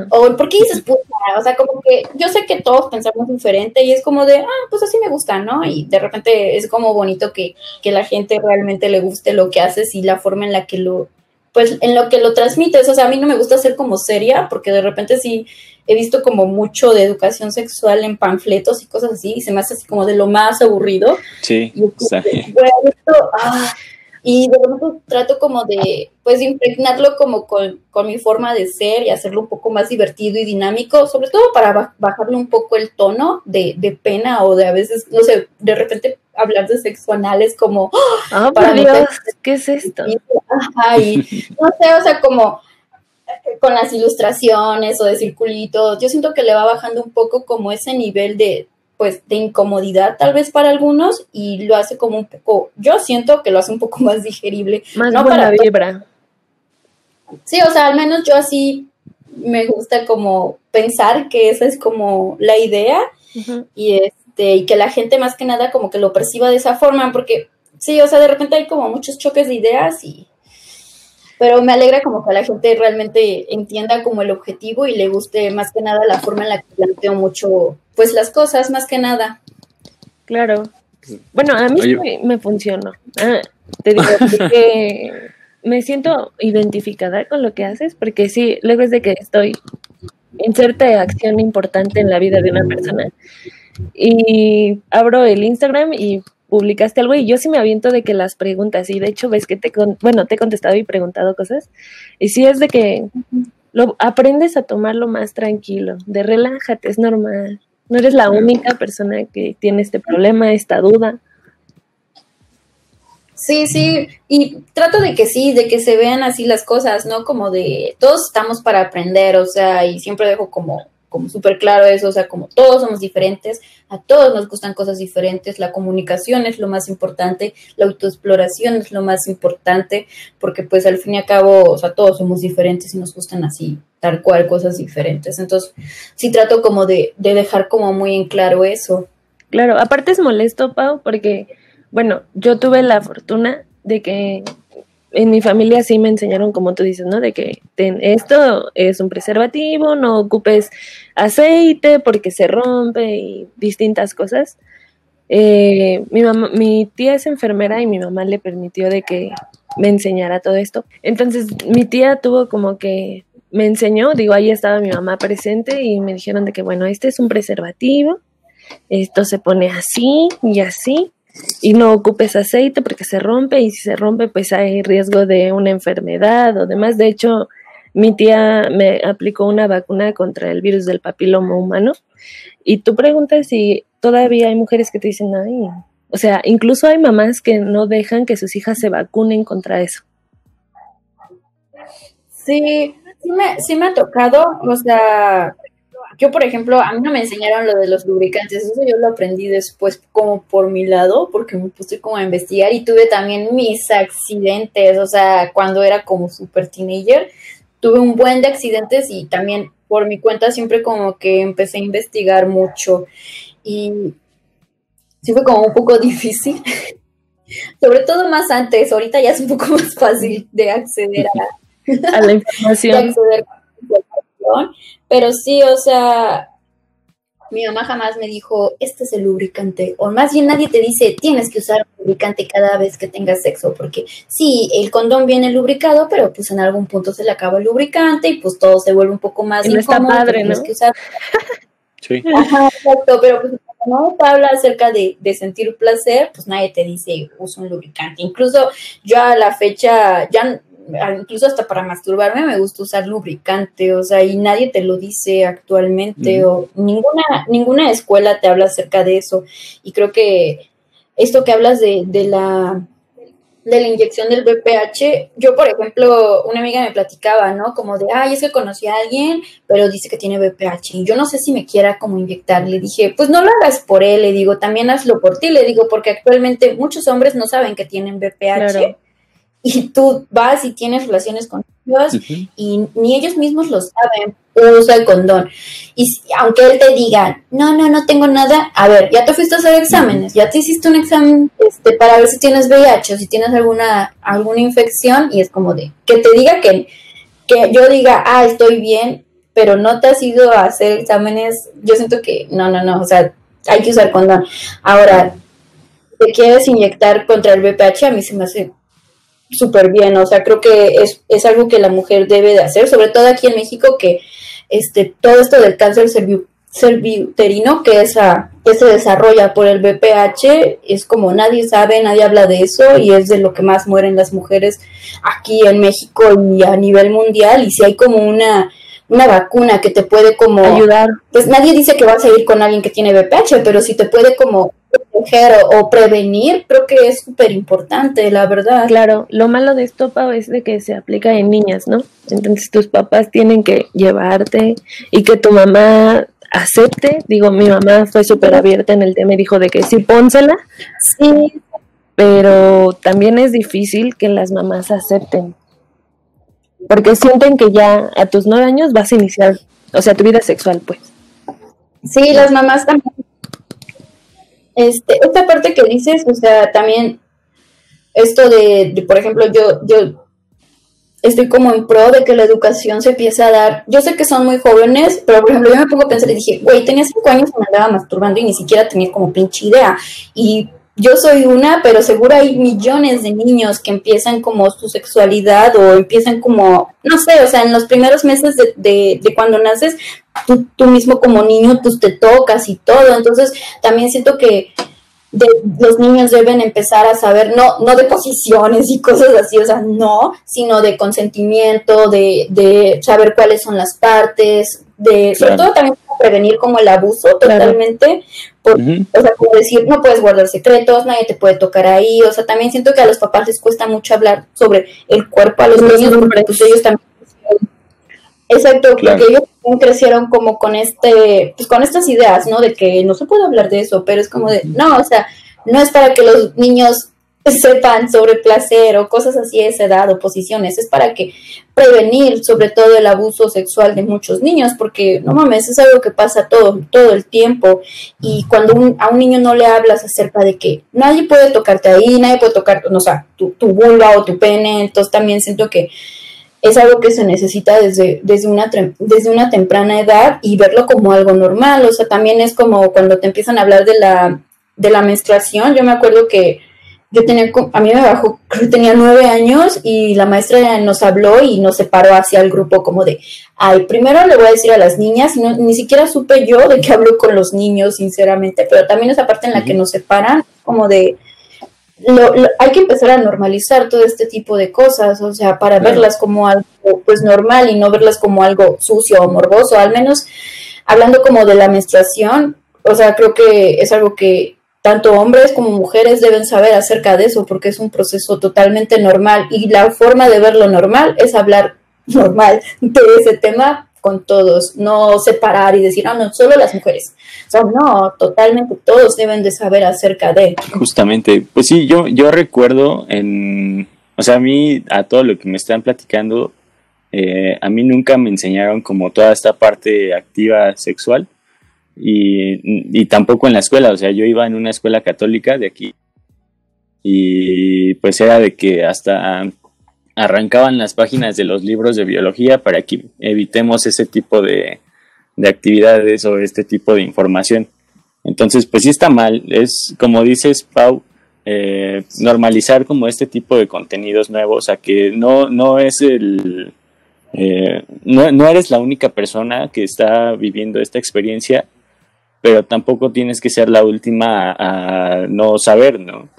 O ¿por qué dices puta? O sea, como que yo sé que todos pensamos diferente y es como de, ah, pues así me gusta, ¿no? Y de repente es como bonito que, que la gente realmente le guste lo que haces y la forma en la que lo, pues en lo que lo transmites, o sea, a mí no me gusta ser como seria, porque de repente sí he visto como mucho de educación sexual en panfletos y cosas así, y se me hace así como de lo más aburrido. Sí, y, ah, y de repente trato como de, pues, impregnarlo como con, mi forma de ser y hacerlo un poco más divertido y dinámico, sobre todo para bajarle un poco el tono de, de pena o de a veces, no sé, de repente hablar de sexo anal es como, ah, para Dios, ¿qué es esto? no sé, o sea, como con las ilustraciones o de circulitos, yo siento que le va bajando un poco como ese nivel de, pues, de incomodidad tal vez para algunos y lo hace como un poco, yo siento que lo hace un poco <laughs> más digerible. Más no buena para vibra. Sí, o sea, al menos yo así me gusta como pensar que esa es como la idea y este y que la gente más que nada como que lo perciba de esa forma porque sí, o sea, de repente hay como muchos choques de ideas y pero me alegra como que la gente realmente entienda como el objetivo y le guste más que nada la forma en la que planteo mucho pues las cosas más que nada. Claro. Bueno, a mí Oye. me, me funcionó. Ah, te digo <laughs> que me siento identificada con lo que haces, porque sí, luego es de que estoy en cierta acción importante en la vida de una persona y abro el Instagram y publicaste algo y yo sí me aviento de que las preguntas y de hecho ves que te, con- bueno, te he contestado y preguntado cosas y sí es de que lo aprendes a tomarlo más tranquilo, de relájate, es normal. No eres la única persona que tiene este problema, esta duda. Sí, sí, y trato de que sí, de que se vean así las cosas, ¿no? Como de todos estamos para aprender, o sea, y siempre dejo como, como súper claro eso, o sea, como todos somos diferentes, a todos nos gustan cosas diferentes, la comunicación es lo más importante, la autoexploración es lo más importante, porque pues al fin y al cabo, o sea, todos somos diferentes y nos gustan así, tal cual, cosas diferentes. Entonces, sí trato como de, de dejar como muy en claro eso. Claro, aparte es molesto, Pau, porque, bueno, yo tuve la fortuna de que en mi familia sí me enseñaron, como tú dices, ¿no? De que ten- esto es un preservativo, no ocupes aceite porque se rompe y distintas cosas. Eh, mi mamá, mi tía es enfermera y mi mamá le permitió de que me enseñara todo esto. Entonces, mi tía tuvo como que me enseñó, digo, ahí estaba mi mamá presente y me dijeron de que, bueno, este es un preservativo, esto se pone así y así, y no ocupes aceite porque se rompe y si se rompe pues hay riesgo de una enfermedad o demás. De hecho, mi tía me aplicó una vacuna contra el virus del papiloma humano y tú preguntas si todavía hay mujeres que te dicen, ay, o sea, incluso hay mamás que no dejan que sus hijas se vacunen contra eso. Sí, sí me, sí me ha tocado, o sea, yo por ejemplo, a mí no me enseñaron lo de los lubricantes, eso yo lo aprendí después como por mi lado, porque me puse como a investigar y tuve también mis accidentes, o sea, cuando era como super teenager, tuve un buen de accidentes y también por mi cuenta siempre como que empecé a investigar mucho y sí fue como un poco <laughs> difícil. Sobre todo más antes, ahorita ya es un poco más fácil de acceder a, <laughs> A la de información. acceder a pero sí, o sea, mi mamá jamás me dijo, este es el lubricante, o más bien nadie te dice, tienes que usar un lubricante cada vez que tengas sexo, porque sí, el condón viene lubricado, pero pues en algún punto se le acaba el lubricante y pues todo se vuelve un poco más Y no está incómodo, padre, tienes ¿no? que usar Sí. Ajá, exacto, pero pues cuando no te habla acerca de, de sentir placer, pues nadie te dice usa un lubricante. Incluso yo a la fecha, ya incluso hasta para masturbarme me gusta usar lubricante, o sea, y nadie te lo dice actualmente, o ninguna, ninguna escuela te habla acerca de eso. Y creo que esto que hablas de, de la de la inyección del BPH, yo por ejemplo, una amiga me platicaba, ¿no? Como de, ay, es que conocí a alguien, pero dice que tiene BPH y yo no sé si me quiera como inyectar. Le dije, pues no lo hagas por él, le digo, también hazlo por ti, le digo, porque actualmente muchos hombres no saben que tienen BPH Claro. Y tú vas y tienes relaciones con ellos y ni ellos mismos lo saben, usa el condón. Y si- aunque él te diga, no, no, no tengo nada, a ver, ya te fuiste a hacer exámenes, ya te hiciste un examen este, para ver si tienes VIH o si tienes alguna, alguna infección y es como de, que te diga que, que yo diga, ah, estoy bien, pero no te has ido a hacer exámenes, yo siento que, no, no, no, o sea, hay que usar condón. Ahora, te quieres inyectar contra el VPH, a mí se me hace súper bien, o sea, creo que es, es algo que la mujer debe de hacer, sobre todo aquí en México, que este, todo esto del cáncer cervi- cerviuterino que, que se desarrolla por el VPH, es como nadie sabe, nadie habla de eso y es de lo que más mueren las mujeres aquí en México y a nivel mundial, y si hay como una, una vacuna que te puede como Ayudar. pues nadie dice que vas a ir con alguien que tiene VPH, pero si te puede como proteger o, prevenir, creo que es súper importante, la verdad. Claro, lo malo de esto, Pau, es de que se aplica en niñas, ¿no? Entonces tus papás tienen que llevarte y que tu mamá acepte. Digo, mi mamá fue súper abierta en el tema y dijo de que sí, pónsela. Sí. Pero también es difícil que las mamás acepten. Porque sienten que ya a tus nueve años vas a iniciar, o sea, tu vida sexual, pues. Sí, las mamás también. Este, esta parte que dices, o sea, también esto de, por ejemplo, yo, yo estoy como en pro de que la educación se empiece a dar. Yo sé que son muy jóvenes, pero por ejemplo, yo me pongo a pensar y dije, güey, tenía cinco años y me andaba masturbando y ni siquiera tenía como pinche idea. Y yo soy una, pero seguro hay millones de niños que empiezan como su sexualidad o empiezan como, no sé, o sea, en los primeros meses de, de, de cuando naces, tú, tú, mismo como niño, pues te tocas y todo. Entonces, también siento que de, los niños deben empezar a saber, no, no de posiciones y cosas así, o sea, no, sino de consentimiento, de, de saber cuáles son las partes, de, sobre todo también prevenir como el abuso totalmente, por, o sea, como decir, no puedes guardar secretos, nadie te puede tocar ahí, o sea, también siento que a los papás les cuesta mucho hablar sobre el cuerpo a los niños, porque pues ellos también Exacto, porque ellos crecieron como con este, pues con estas ideas, ¿no? De que no se puede hablar de eso, pero es como de, no, o sea, no es para que los niños sepan sobre placer o cosas así de esa edad o posiciones, es para que prevenir sobre todo el abuso sexual de muchos niños, porque no mames, es algo que pasa todo, todo el tiempo. Y cuando a un niño no le hablas acerca de que nadie puede tocarte ahí, nadie puede tocar, no, sea, tu, tu vulva o tu pene, entonces también siento que es algo que se necesita desde, desde, una, desde una temprana edad y verlo como algo normal, o sea, también es como cuando te empiezan a hablar de la, de la menstruación, yo me acuerdo que yo tenía, a mí me bajó, creo que tenía nueve años y la maestra nos habló y nos separó hacia el grupo como de, ay, primero le voy a decir a las niñas, ni siquiera supe yo de qué hablo con los niños, sinceramente, pero también esa parte en la que nos separan, como de, lo, hay que empezar a normalizar todo este tipo de cosas, o sea, para verlas como algo pues normal y no verlas como algo sucio o morboso, al menos hablando como de la menstruación, o sea, creo que es algo que tanto hombres como mujeres deben saber acerca de eso porque es un proceso totalmente normal y la forma de verlo normal es hablar <laughs> normal de ese tema con todos, no separar y decir, ah, no, solo las mujeres. O no, totalmente todos deben de saber acerca de. Justamente, pues sí, yo, yo recuerdo en, o sea, a mí, a todo lo que me están platicando, eh, a mí nunca me enseñaron como toda esta parte activa sexual y, y tampoco en la escuela, o sea, yo iba en una escuela católica de aquí y pues era de que hasta arrancaban las páginas de los libros de biología para que evitemos ese tipo de, de actividades o este tipo de información. Entonces, pues sí está mal. Es como dices, Pau, eh, normalizar como este tipo de contenidos nuevos, a que no, no es el... Eh, no, no eres la única persona que está viviendo esta experiencia pero tampoco tienes que ser la última a, no saber, ¿no?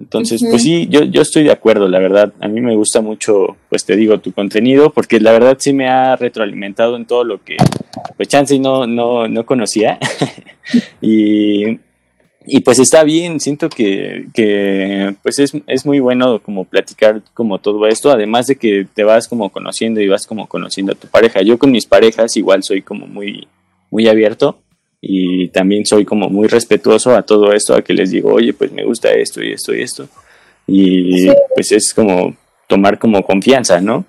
Entonces, pues sí, yo, yo estoy de acuerdo, la verdad. A mí me gusta mucho, pues te digo, tu contenido, porque la verdad sí me ha retroalimentado en todo lo que, pues chance no, no, no conocía. <laughs> y, y pues está bien, siento que, que pues es, es muy bueno como platicar como todo esto, además de que te vas como conociendo y vas como conociendo a tu pareja. Yo con mis parejas igual soy como muy, muy abierto y también soy como muy respetuoso a todo esto, a que les digo, oye, pues me gusta esto y esto y esto. Y pues es como tomar como confianza, ¿no?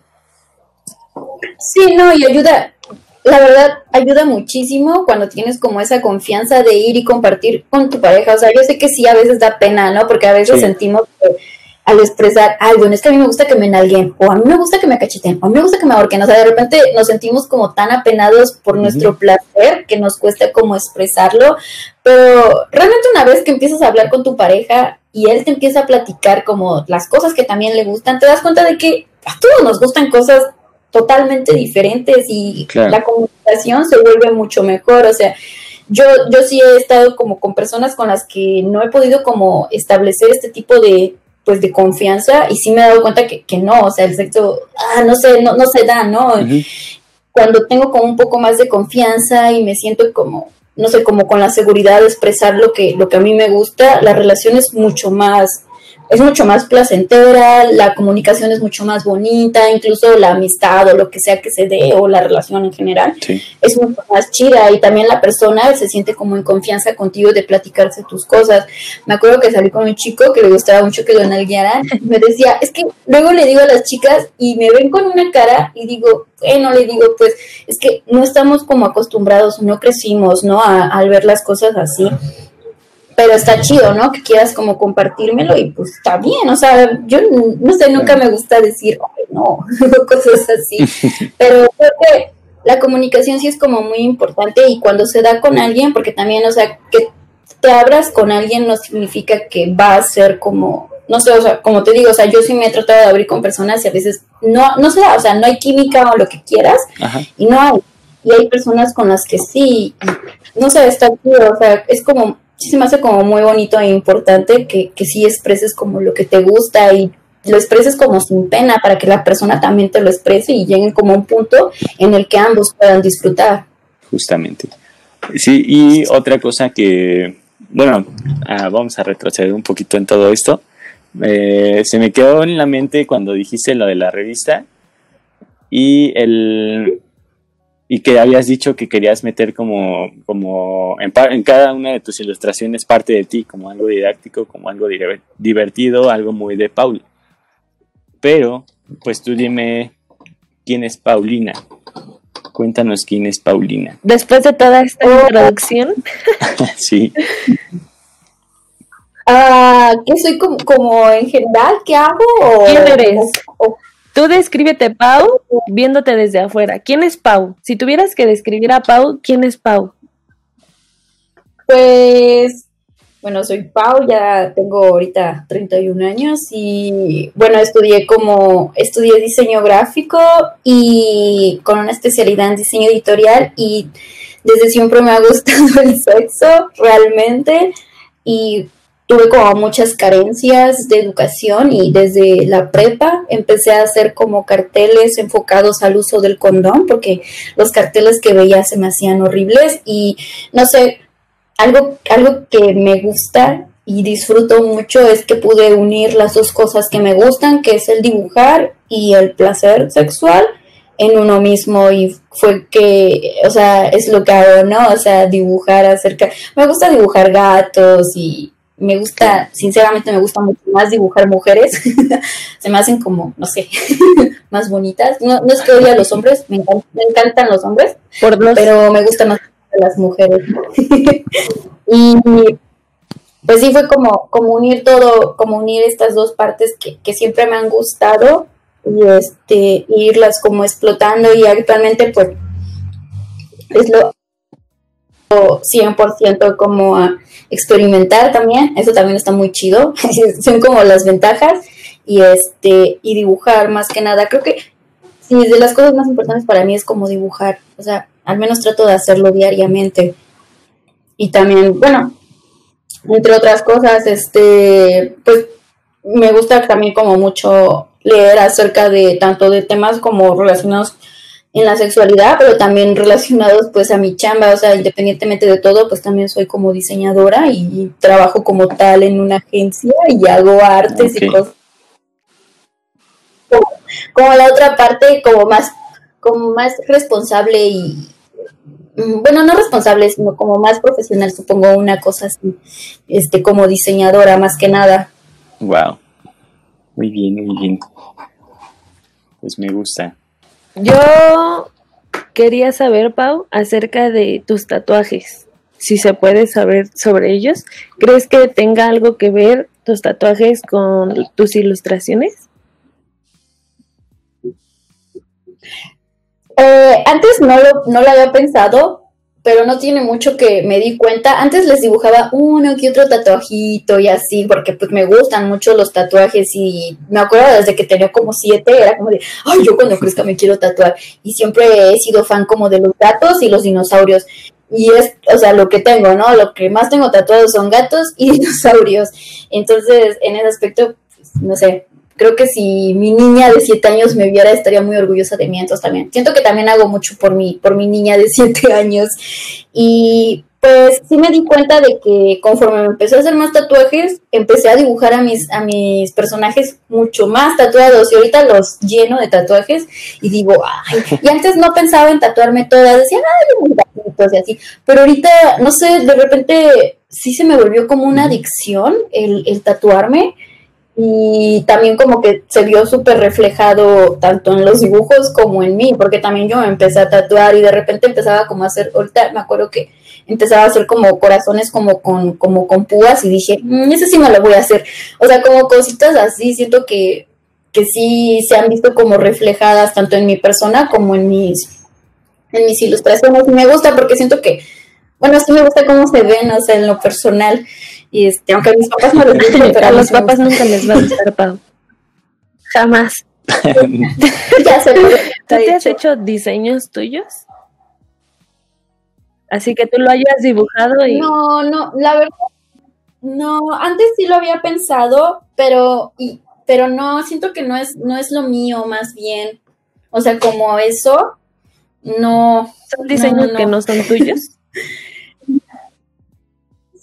Sí, no, y ayuda, la verdad, ayuda muchísimo cuando tienes como esa confianza de ir y compartir con tu pareja. O sea, yo sé que sí, a veces da pena, ¿no? Porque a veces sentimos que al expresar algo, no es que a mí me gusta que me nalguen, o a mí me gusta que me cacheten, o a mí me gusta que me ahorquen, o sea, de repente nos sentimos como tan apenados por nuestro placer que nos cuesta como expresarlo, pero realmente una vez que empiezas a hablar con tu pareja y él te empieza a platicar como las cosas que también le gustan, te das cuenta de que a todos nos gustan cosas totalmente diferentes y la comunicación se vuelve mucho mejor, o sea, yo, yo sí he estado como con personas con las que no he podido como establecer este tipo de pues de confianza y sí me he dado cuenta que, que no, o sea, el sexo, ah, no sé, no, no se da, ¿no? Cuando tengo como un poco más de confianza y me siento como no sé, como con la seguridad de expresar lo que, lo que a mí me gusta, la relación es mucho más es mucho más placentera, la comunicación es mucho más bonita, incluso la amistad o lo que sea que se dé o la relación en general es mucho más chida y también la persona se siente como en confianza contigo de platicarse tus cosas. Me acuerdo que salí con un chico que le gustaba mucho que lo guiara y me decía, es que luego le digo a las chicas y me ven con una cara y digo, no le digo, pues es que no estamos como acostumbrados, no crecimos, ¿no? A, al ver las cosas así pero está chido, ¿no? Que quieras como compartírmelo y pues está bien, o sea, yo no sé, nunca me gusta decir, no, <laughs> cosas así, <laughs> pero creo que la comunicación sí es como muy importante y cuando se da con alguien, porque también, o sea, que te abras con alguien no significa que va a ser como, no sé, o sea, como te digo, o sea, yo sí me he tratado de abrir con personas y a veces no, no sé, o sea, no hay química o lo que quieras y no hay, y hay personas con las que sí, no sé, está chido, o sea, es como sí hace como muy bonito e importante que, que sí expreses como lo que te gusta y lo expreses como sin pena para que la persona también te lo exprese y lleguen como a un punto en el que ambos puedan disfrutar. Justamente. Sí, y otra cosa que, bueno, ah, vamos a retroceder un poquito en todo esto. Eh, se me quedó en la mente cuando dijiste lo de la revista y el, y que habías dicho que querías meter como, como en, en, cada una de tus ilustraciones parte de ti, como algo didáctico, como algo divertido, algo muy de Paul. Pero, pues tú dime, ¿quién es Paulina? Cuéntanos quién es Paulina. Después de toda esta introducción. <laughs> sí. Ah, ¿Qué soy como, como en general? ¿Qué hago? ¿Quién eres? Tú descríbete Pau viéndote desde afuera. ¿Quién es Pau? Si tuvieras que describir a Pau, ¿quién es Pau? Pues, bueno, soy Pau, ya tengo ahorita 31 años y, bueno, estudié como, estudié diseño gráfico y con una especialidad en diseño editorial y desde siempre me ha <laughs> gustado el sexo, realmente, y tuve como muchas carencias de educación y desde la prepa empecé a hacer como carteles enfocados al uso del condón porque los carteles que veía se me hacían horribles y no sé, algo, algo que me gusta y disfruto mucho es que pude unir las dos cosas que me gustan, que es el dibujar y el placer sexual en uno mismo y fue que, o sea, es lo que hago, ¿no? O sea, dibujar acerca, me gusta dibujar gatos y me gusta, sinceramente me gusta mucho más dibujar mujeres, <laughs> se me hacen como, no sé, <laughs> más bonitas. No, no es que odie a los hombres, me, encantan, los hombres, pero me gustan más las mujeres. <laughs> y pues sí fue como, como unir todo, como unir estas dos partes que, que siempre me han gustado y este, irlas como explotando y actualmente pues es lo 100% como a experimentar también, eso también está muy chido, <laughs> son como las ventajas y este y dibujar más que nada, creo que sí, de las cosas más importantes para mí es como dibujar, o sea, al menos trato de hacerlo diariamente. Y también, bueno, entre otras cosas, este, pues me gusta también como mucho leer acerca de tanto de temas como relacionados en la sexualidad, pero también relacionados pues a mi chamba, o sea, independientemente de todo, pues también soy como diseñadora y, trabajo como tal en una agencia y hago artes y cosas. Como, la otra parte, como más, como más responsable y, mm, bueno, no responsable, sino como más profesional, supongo, una cosa así, este, como diseñadora más que nada. Wow. Muy bien, muy bien. Pues me gusta. Yo quería saber, Pau, acerca de tus tatuajes. Si se puede saber sobre ellos. ¿Crees que tenga algo que ver tus tatuajes con tus ilustraciones? Eh, antes no lo, no lo había pensado, pero no tiene mucho que me di cuenta. Antes les dibujaba uno que otro tatuajito y así, porque pues me gustan mucho los tatuajes y me acuerdo desde que tenía como siete, era como de, ay, yo cuando crezca me quiero tatuar. Y siempre he sido fan como de los gatos y los dinosaurios. Y es, o sea, lo que tengo, ¿no? Lo que más tengo tatuados son gatos y <laughs> dinosaurios. Entonces, en ese aspecto, pues, no sé, creo que si mi niña de siete años me viera estaría muy orgullosa de mí, entonces también siento que también hago mucho por mi, por mi niña de <laughs> siete años. Y pues sí me di cuenta de que conforme me empecé a hacer más tatuajes, empecé a dibujar a mis, a mis personajes mucho más tatuados. Y ahorita los lleno de tatuajes y digo, ay, y antes no pensaba en tatuarme todas, decía, ay, y así, pero ahorita, no sé, de repente sí se me volvió como una adicción el, el tatuarme y también como que se vio súper reflejado tanto en los dibujos como en mí, porque también yo empecé a tatuar y de repente empezaba como a hacer, ahorita me acuerdo que empezaba a hacer como corazones como con, como con púas y dije, mm, ese sí me lo voy a hacer. O sea, como cositas así, siento que, que sí se han visto como reflejadas tanto en mi persona como en mis, en mis ilustraciones. Y me gusta porque siento que, bueno, sí me gusta cómo se ven, o sea, en lo personal. Y este, aunque a mis papás no les gusta, <laughs> pero a los papás nunca les va a gustar, Pau. Jamás. <laughs> ya sé. ¿Tú te has hecho diseños tuyos? Así que tú lo hayas dibujado y... No, no, la verdad, no, antes sí lo había pensado, pero, y, pero no, siento que no es, no es lo mío, más bien. O sea, como eso, no. ¿Son diseños que no son tuyos? <laughs>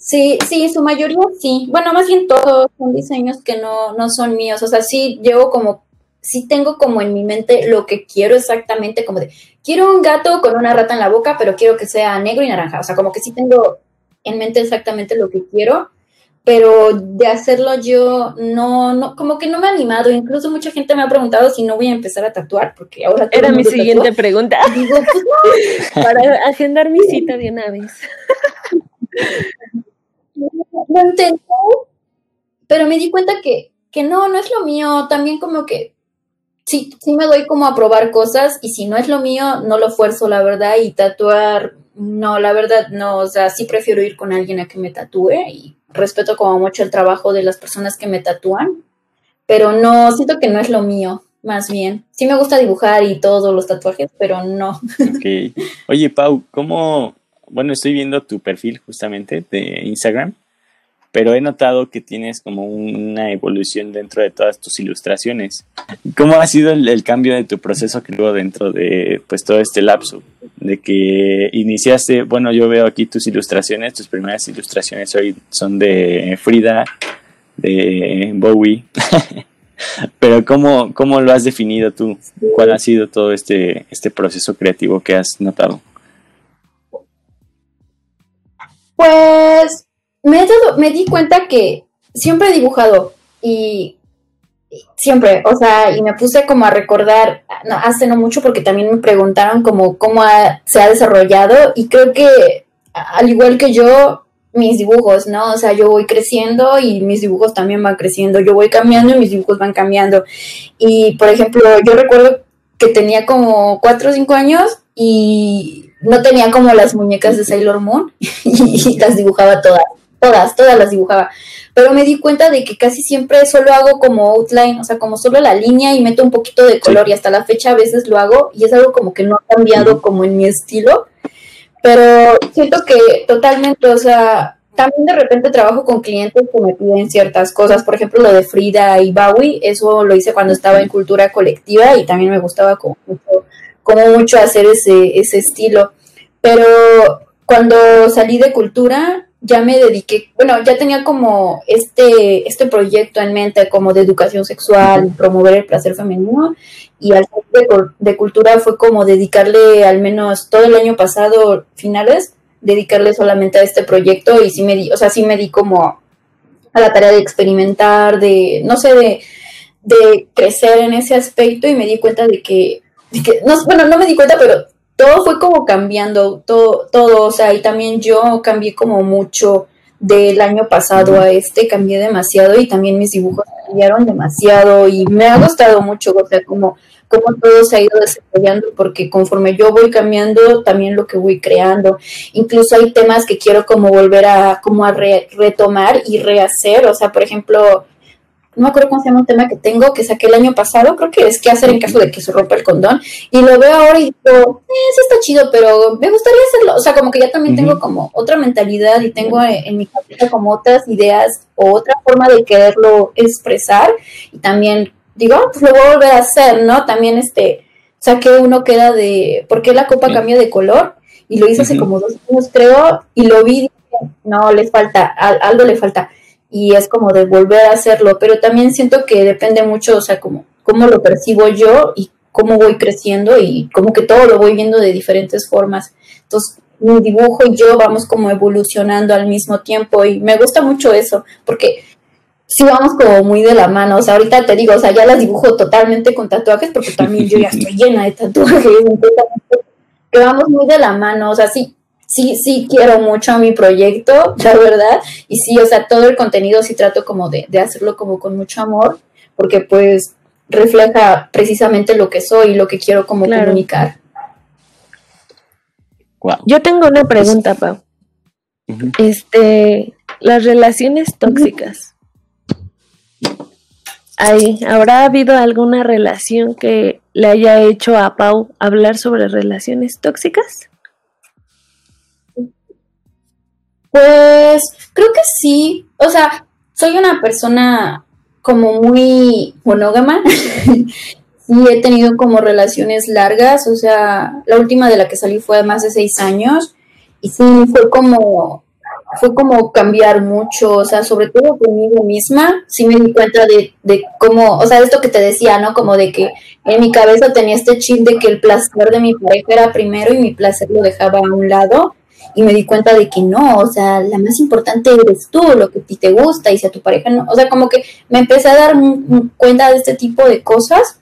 Sí, sí, su mayoría sí. Bueno, más bien todos son diseños que no, no son míos. O sea, sí llevo como, sí tengo como en mi mente lo que quiero exactamente, como de, quiero un gato con una rata en la boca, pero quiero que sea negro y naranja. O sea, como que sí tengo en mente exactamente lo que quiero, pero de hacerlo yo no, no, como que no me he animado. Incluso mucha gente me ha preguntado si no voy a empezar a tatuar, porque ahora... Era mi siguiente pregunta. digo, pues <laughs> no. Para agendar mi cita de una vez. <laughs> lo intenté, pero me di cuenta que, que no, no es lo mío. También como que sí, sí me doy como a probar cosas y si no es lo mío, no lo fuerzo, la verdad, y tatuar, no, la verdad, no, o sea, sí prefiero ir con alguien a que me tatúe y respeto como mucho el trabajo de las personas que me tatúan, pero no, siento que no es lo mío, más bien. Sí me gusta dibujar y todos los tatuajes, pero no. Oye, Pau, ¿cómo, bueno, estoy viendo tu perfil justamente de Instagram, pero he notado que tienes como una evolución dentro de todas tus ilustraciones. ¿Cómo ha sido el, cambio de tu proceso creativo dentro de pues todo este lapso? De que iniciaste, bueno, yo veo aquí tus ilustraciones, tus primeras ilustraciones hoy son de Frida, de Bowie. <laughs> Pero ¿cómo, ¿cómo lo has definido tú? ¿Cuál ha sido todo este, este proceso creativo que has notado? Pues me, me di cuenta que siempre he dibujado y siempre, o sea, y me puse como a recordar, hace no mucho porque también me preguntaron como cómo se ha desarrollado y creo que al igual que yo, mis dibujos, ¿no? O sea, yo voy creciendo y mis dibujos también van creciendo, yo voy cambiando y mis dibujos van cambiando. Y, por ejemplo, yo recuerdo que tenía como cuatro o cinco años y no tenía como las muñecas de Sailor Moon <laughs> y, las dibujaba todas, todas, todas las dibujaba. Pero me di cuenta de que casi siempre solo hago como outline, o sea, como solo la línea y meto un poquito de color y hasta la fecha a veces lo hago y es algo como que no ha cambiado como en mi estilo. Pero siento que totalmente, o sea, también de repente trabajo con clientes que me piden ciertas cosas, por ejemplo lo de Frida y Bowie, eso lo hice cuando estaba en cultura colectiva y también me gustaba como mucho como mucho hacer ese, ese estilo. Pero cuando salí de cultura, ya me dediqué, bueno, ya tenía como este, este proyecto en mente como de educación sexual, promover el placer femenino, y al salir de, cultura fue como dedicarle al menos todo el año pasado, finales, dedicarle solamente a este proyecto. Y sí me di, o sea, sí me di como a la tarea de experimentar, de, no sé, de, de crecer en ese aspecto. Y me di cuenta de que no, bueno, no me di cuenta, pero todo fue como cambiando, todo, todo, o sea, y también yo cambié como mucho del año pasado a este, cambié demasiado y también mis dibujos cambiaron demasiado y me ha gustado mucho, o sea, como, como todo se ha ido desarrollando, porque conforme yo voy cambiando, también lo que voy creando, incluso hay temas que quiero como volver a, como a retomar y rehacer, o sea, por ejemplo, no me acuerdo cómo se llama un tema que tengo, que saqué el año pasado, creo que es qué hacer en caso de que se rompa el condón, y lo veo ahora y digo, eh, sí está chido, pero me gustaría hacerlo, o sea, como que ya también tengo como otra mentalidad y tengo en, mi cabeza como otras ideas o otra forma de quererlo expresar, y también digo, ah, pues lo voy a volver a hacer, ¿no? También este, saqué uno que era de, ¿por qué la copa cambia de color? y lo hice hace como dos años creo, y lo vi y dije, no, le falta, algo le falta, y es como de volver a hacerlo, pero también siento que depende mucho, o sea, como cómo lo percibo yo y cómo voy creciendo y como que todo lo voy viendo de diferentes formas. Entonces, mi dibujo y yo vamos como evolucionando al mismo tiempo y me gusta mucho eso, porque sí vamos como muy de la mano, o sea, ahorita te digo, o sea, ya las dibujo totalmente con tatuajes porque también yo ya <laughs> estoy llena de tatuajes, que vamos muy de la mano, o sea, sí, sí, sí quiero mucho a mi proyecto, la verdad, y sí, o sea, todo el contenido sí trato como de, de hacerlo como con mucho amor, porque pues refleja precisamente lo que soy y lo que quiero como comunicar. Yo tengo una pregunta, Pau. Este, las relaciones tóxicas. ¿Hay, ¿Habrá habido alguna relación que le haya hecho a Pau hablar sobre relaciones tóxicas? Pues creo que sí. O sea, soy una persona como muy monógama. <laughs> y he tenido como relaciones largas, o sea, la última de la que salí fue más de seis años y sí, fue como, fue como cambiar mucho, o sea, sobre todo conmigo misma, sí me di cuenta de, de cómo, o sea, esto que te decía, ¿no? Como de que en mi cabeza tenía este chip de que el placer de mi pareja era primero y mi placer lo dejaba a un lado y me di cuenta de que no, o sea, la más importante eres tú, lo que a ti te gusta y si a tu pareja no, o sea, como que me empecé a dar cuenta de este tipo de cosas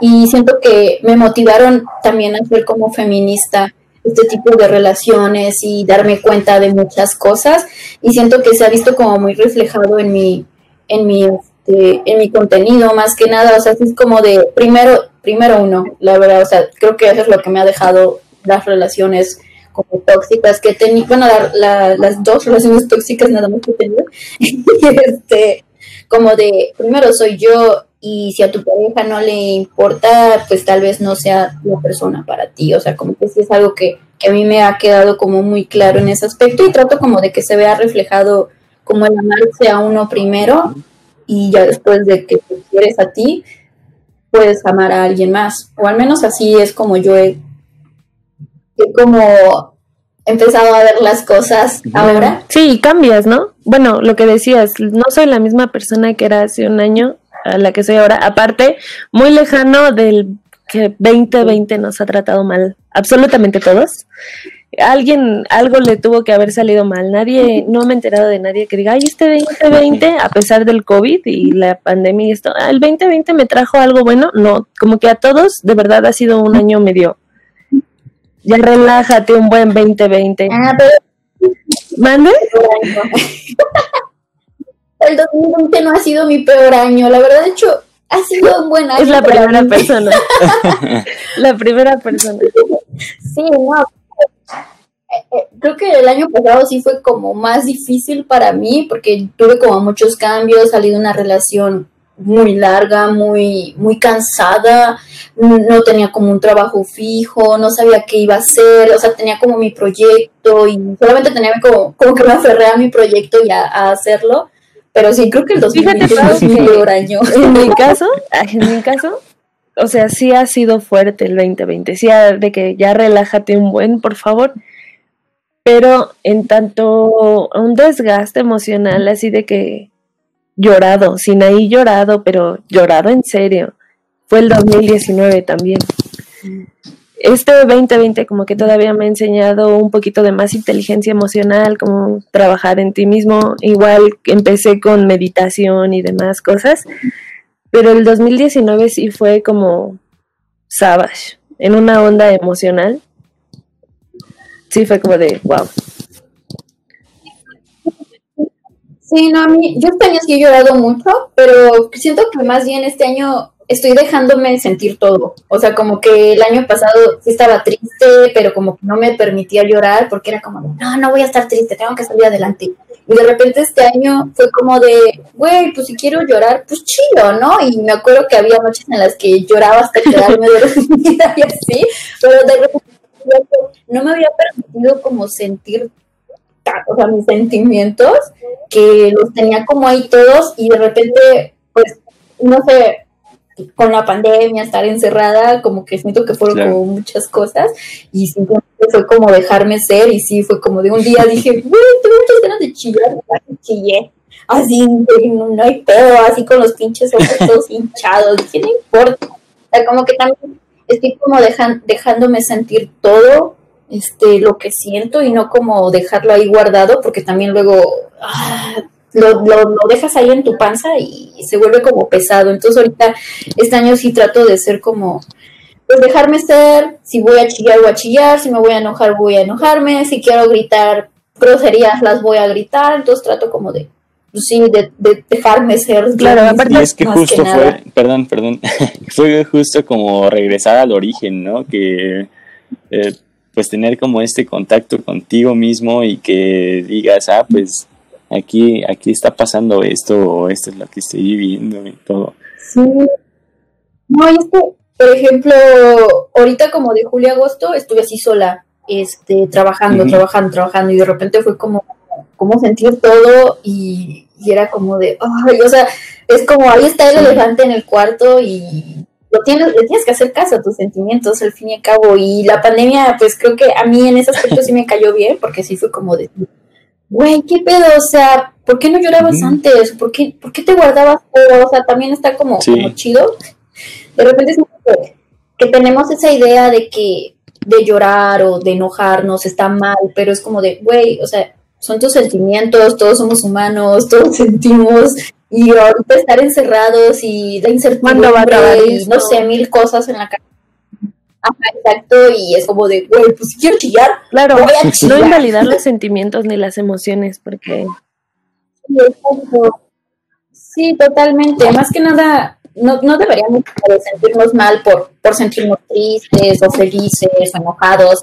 y siento que me motivaron también a ser como feminista este tipo de relaciones y darme cuenta de muchas cosas y siento que se ha visto como muy reflejado en mi en mi este, en mi contenido más que nada, o sea, es como de primero primero uno, la verdad, o sea, creo que eso es lo que me ha dejado las relaciones como tóxicas que tenido, bueno, las dos relaciones tóxicas nada más que he tenido, <laughs> este, como de, primero soy yo y si a tu pareja no le importa, pues tal vez no sea la persona para ti, o sea, como que sí es algo que, que a mí me ha quedado como muy claro en ese aspecto y trato como de que se vea reflejado como el amarse a uno primero y ya después de que te quieres a ti, puedes amar a alguien más, o al menos así es como yo he he como empezado a ver las cosas ahora. Sí, cambias, ¿no? Bueno, lo que decías, no soy la misma persona que era hace un año a la que soy ahora. Aparte, muy lejano del que 2020 nos ha tratado mal, absolutamente todos. Alguien, algo le tuvo que haber salido mal. Nadie, no me he enterado de nadie que diga, ay, este 2020, a pesar del COVID y la pandemia y esto, ah, el 2020 me trajo algo bueno. No, como que a todos, de verdad, ha sido un año medio ya relájate un buen 2020. Ah, pero... ¿Mande? El 2020 no ha sido mi peor año. La verdad, de hecho, ha sido un buen año. Es la primera persona. <laughs> la primera persona. Sí, no. Eh, eh, creo que el año pasado sí fue como más difícil para mí porque tuve como muchos cambios, salí de una relación muy larga, muy, muy cansada, no tenía como un trabajo fijo, no sabía qué iba a hacer, o sea, tenía como mi proyecto y solamente tenía como, como que me aferré a mi proyecto y a, hacerlo, pero sí, creo que el 2020 fue mi peor año. En mi <laughs> caso, en mi caso, o sea, sí ha sido fuerte el 2020, sí de que ya relájate un buen, por favor, pero en tanto un desgaste emocional así de que llorado, sin ahí llorado, pero llorado en serio. Fue el 2019 también. Este 2020 como que todavía me ha enseñado un poquito de más inteligencia emocional, como trabajar en ti mismo. Igual empecé con meditación y demás cosas, pero el 2019 sí fue como savage, en una onda emocional. Sí fue como de, wow, Sí, no, a mí, yo este año sí he llorado mucho, pero siento que más bien este año estoy dejándome sentir todo. O sea, como que el año pasado sí estaba triste, pero como que no me permitía llorar porque era como, no, no voy a estar triste, tengo que salir adelante. Y de repente este año fue como de, güey, pues si quiero llorar, pues chido, ¿no? Y me acuerdo que había noches en las que lloraba hasta quedarme <laughs> dormida y así, pero de repente no me había permitido como sentir o sea, mis sentimientos, que los tenía como ahí todos y de repente, pues, no sé, con la pandemia, estar encerrada, como que siento que fueron como muchas cosas y simplemente fue como dejarme ser y sí, fue como de un día dije, güey, tengo muchas ganas de chillar, y chillé, así, no, hay pedo, así con los pinches ojos todos <laughs> hinchados, dije, no importa, o sea, como que también estoy como dejan, dejándome sentir todo, este, lo que siento y no como dejarlo ahí guardado, porque también luego... Ah, lo, lo, dejas ahí en tu panza y, se vuelve como pesado. Entonces ahorita este año sí trato de ser como, pues dejarme ser, si voy a chillar voy a chillar, si me voy a enojar voy a enojarme, si quiero gritar groserías las voy a gritar, entonces trato como de, pues sí, de, dejarme ser. Claro, aparte y es que justo fue, perdón, perdón, <laughs> fue justo como regresar al origen, ¿no? Que... Eh, pues tener como este contacto contigo mismo y que digas, ah, pues aquí, aquí está pasando esto, o esto es lo que estoy viviendo y todo. Sí. No, es que, por ejemplo, ahorita como de julio a agosto estuve así sola, este, trabajando, trabajando, trabajando, y de repente fue como, como sentir todo y, era como de, ay, o sea, es como ahí está el elefante en el cuarto y lo tienes, le tienes que hacer caso a tus sentimientos al fin y al cabo. Y la pandemia, pues creo que a mí en ese aspecto sí me cayó bien, porque sí fue como de, güey, ¿qué pedo? O sea, ¿por qué no llorabas antes? ¿Por qué, ¿Por qué te guardabas todo? O sea, también está como, chido. De repente es que, que tenemos esa idea de que de llorar o de enojarnos está mal, pero es como de, güey, o sea, son tus sentimientos, todos somos humanos, todos sentimos, y ahorita estar encerrados y la incertidumbre y no sé, mil cosas en la cara. Exacto, y es como de, güey, pues si quiero chillar, claro, <laughs> no invalidar los sentimientos ni las emociones, porque... Sí, totalmente, más que nada, no, no deberíamos sentirnos mal por, por sentirnos tristes o felices o enojados,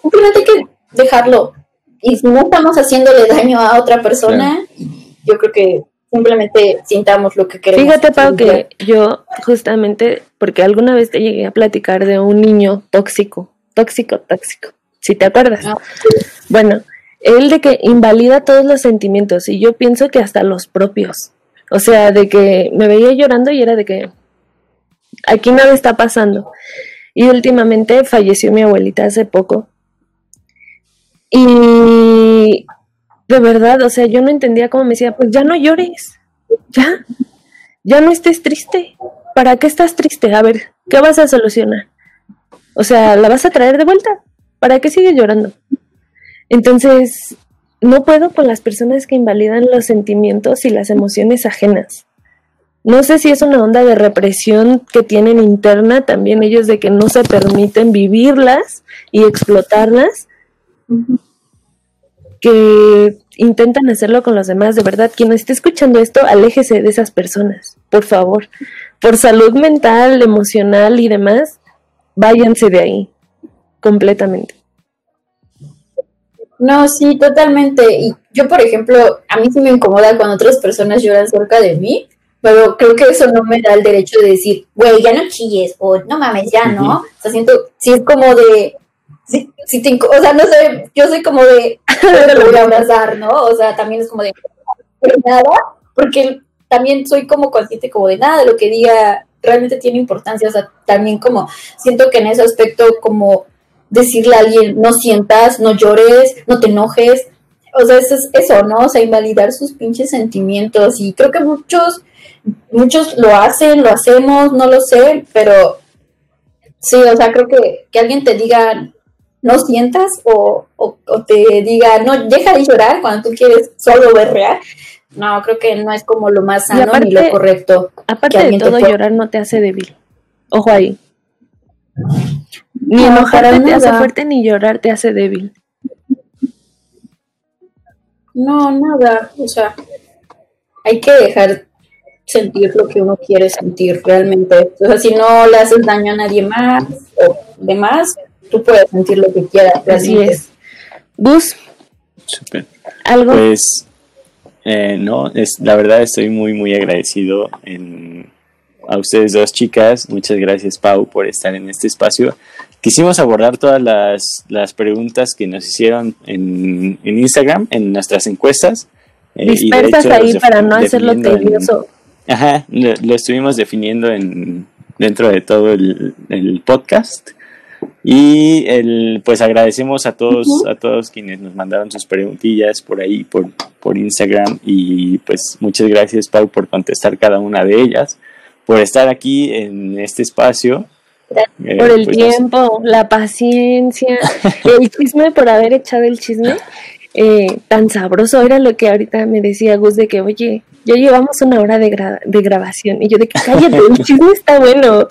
simplemente hay que dejarlo, y si no estamos haciéndole daño a otra persona, yo creo que simplemente sintamos lo que queremos. Fíjate, Pau, que yo justamente, porque alguna vez te llegué a platicar de un niño tóxico, tóxico, tóxico, si te acuerdas. Ah, bueno, él de que invalida todos los sentimientos y yo pienso que hasta los propios. O sea, de que me veía llorando y era de que aquí nada está pasando. Y últimamente falleció mi abuelita hace poco. Y de verdad, o sea, yo no entendía cómo me decía, pues ya no llores, ya, ya no estés triste. ¿Para qué estás triste? A ver, ¿qué vas a solucionar? O sea, ¿la vas a traer de vuelta? ¿Para qué sigues llorando? Entonces, no puedo con las personas que invalidan los sentimientos y las emociones ajenas. No sé si es una onda de represión que tienen interna también ellos de que no se permiten vivirlas y explotarlas que intentan hacerlo con los demás. De verdad, quien esté escuchando esto, aléjese de esas personas, por favor. Por salud mental, emocional y demás, váyanse de ahí, completamente. No, sí, totalmente. Y yo, por ejemplo, a mí sí me incomoda cuando otras personas lloran cerca de mí, pero creo que eso no me da el derecho de decir, güey, ya no chilles, o no mames, ya no. O sea, siento, sí es como de, sí, sí te, o sea, no sé, yo soy como de, <laughs> lo voy a abrazar, ¿no? O sea, también es como de, nada, porque también soy como consciente como de nada de lo que diga realmente tiene importancia, o sea, también como siento que en ese aspecto como decirle a alguien, no sientas, no llores, no te enojes, o sea, eso es eso, ¿no? O sea, invalidar sus pinches sentimientos y creo que muchos, muchos lo hacen, lo hacemos, no lo sé, pero sí, o sea, creo que, que alguien te diga, no sientas o, te diga, no, deja de llorar cuando tú quieres solo berrear. No, creo que no es como lo más sano ni lo correcto. Aparte de todo, llorar no te hace débil. Ojo ahí. Ni enojarte te hace fuerte, ni llorar te hace débil. No, nada. O sea, hay que dejar sentir lo que uno quiere sentir realmente. O sea, si no le haces daño a nadie más o demás, tú puedes sentir lo que quieras. Así es. Bus. ¿Algo? Pues, eh, no, es, la verdad estoy muy, muy agradecido en, a ustedes dos chicas. Muchas gracias, Pau, por estar en este espacio. Quisimos abordar todas las, las preguntas que nos hicieron en, en Instagram, en nuestras encuestas. Eh, Dispersas ahí para no hacerlo tedioso. Ajá, lo, estuvimos definiendo en, dentro de todo el, podcast. Y el, pues agradecemos a todos, a todos quienes nos mandaron sus preguntillas por ahí, por, por Instagram. Y pues muchas gracias, Pau, por contestar cada una de ellas, por estar aquí en este espacio. Eh, por el pues, tiempo, la paciencia, <laughs> el chisme, por haber echado el chisme. Eh, tan sabroso era lo que ahorita me decía Gus de que, oye, ya llevamos una hora de, de grabación y yo de que cállate, el chisme está bueno.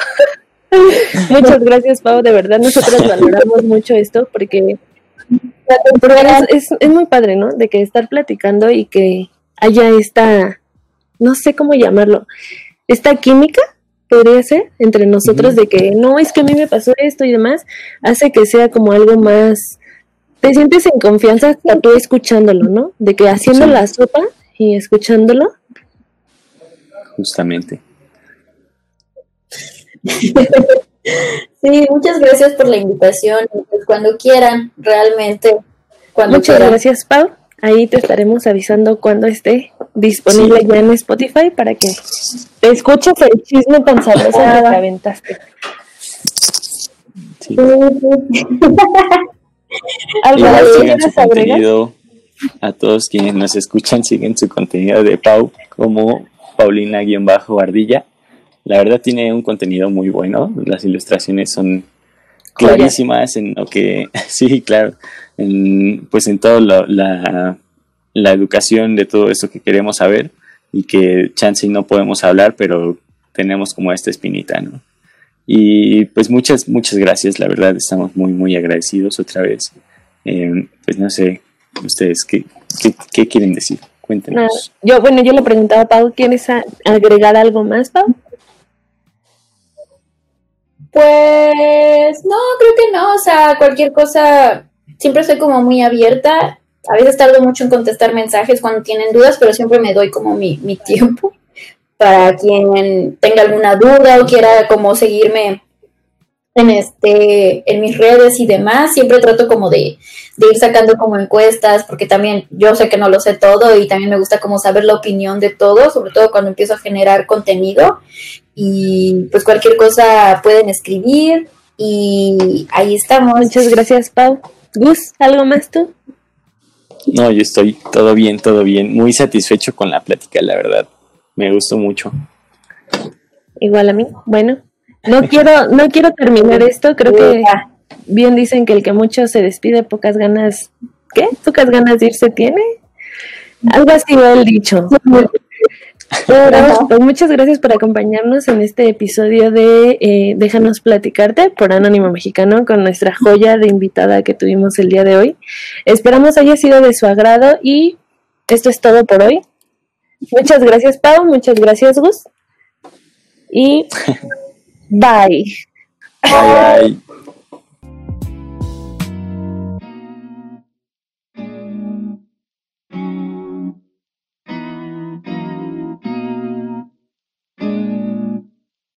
Muchas gracias, Pau, de verdad nosotros <laughs> valoramos mucho esto porque la temporada es, es, muy padre, ¿no? De que estar platicando y que haya esta, no sé cómo llamarlo, esta química podría ser entre nosotros de que no es que a mí me pasó esto y demás, hace que sea como algo más te sientes en confianza hasta tú escuchándolo, ¿no? De que haciendo la sopa y escuchándolo. Justamente. <laughs> sí, muchas gracias por la invitación. Pues cuando quieran, realmente. Cuando muchas gracias, Pau. Ahí te estaremos avisando cuando esté disponible ya en Spotify para que te escuches el chisme tan sabroso que te aventaste. Sí. <laughs> contenido a todos quienes nos escuchan, siguen su contenido de Pau como Paulina-Ardilla. La verdad tiene un contenido muy bueno, las ilustraciones son clarísimas en lo que, <laughs> sí, claro, en, pues en toda la, la, educación de todo esto que queremos saber y que chance y no podemos hablar, pero tenemos como esta espinita, ¿no? Y pues muchas, muchas gracias, la verdad estamos muy, muy agradecidos otra vez. Eh, pues no sé, ustedes, ¿qué, qué, quieren decir? Cuéntenos. yo, bueno, yo le preguntaba a Pau, ¿quieres agregar algo más, Pau? Pues no, creo que no, o sea, cualquier cosa, siempre estoy como muy abierta. A veces tardo mucho en contestar mensajes cuando tienen dudas, pero siempre me doy como mi, mi <laughs> tiempo para quien tenga alguna duda o quiera como seguirme en este en mis redes y demás siempre trato como de, ir sacando como encuestas porque también yo sé que no lo sé todo y también me gusta como saber la opinión de todos sobre todo cuando empiezo a generar contenido. Y pues cualquier cosa pueden escribir y ahí estamos. Muchas gracias Pau. Gus algo más tú no yo estoy todo bien todo bien. Muy satisfecho con la plática la verdad. Me gustó mucho. Igual a mí. Bueno, no quiero, no quiero terminar esto. Creo que bien dicen que el que mucho se despide, pocas ganas, ¿qué? Pocas ganas de irse tiene. Algo así va el dicho. <laughs> Pero, pues muchas gracias por acompañarnos en este episodio de eh, Déjanos platicarte por Anónimo Mexicano con nuestra joya de invitada que tuvimos el día de hoy. Esperamos haya sido de su agrado y esto es todo por hoy. Muchas gracias, Pau. Muchas gracias, Gus. Y <laughs> bye. Bye.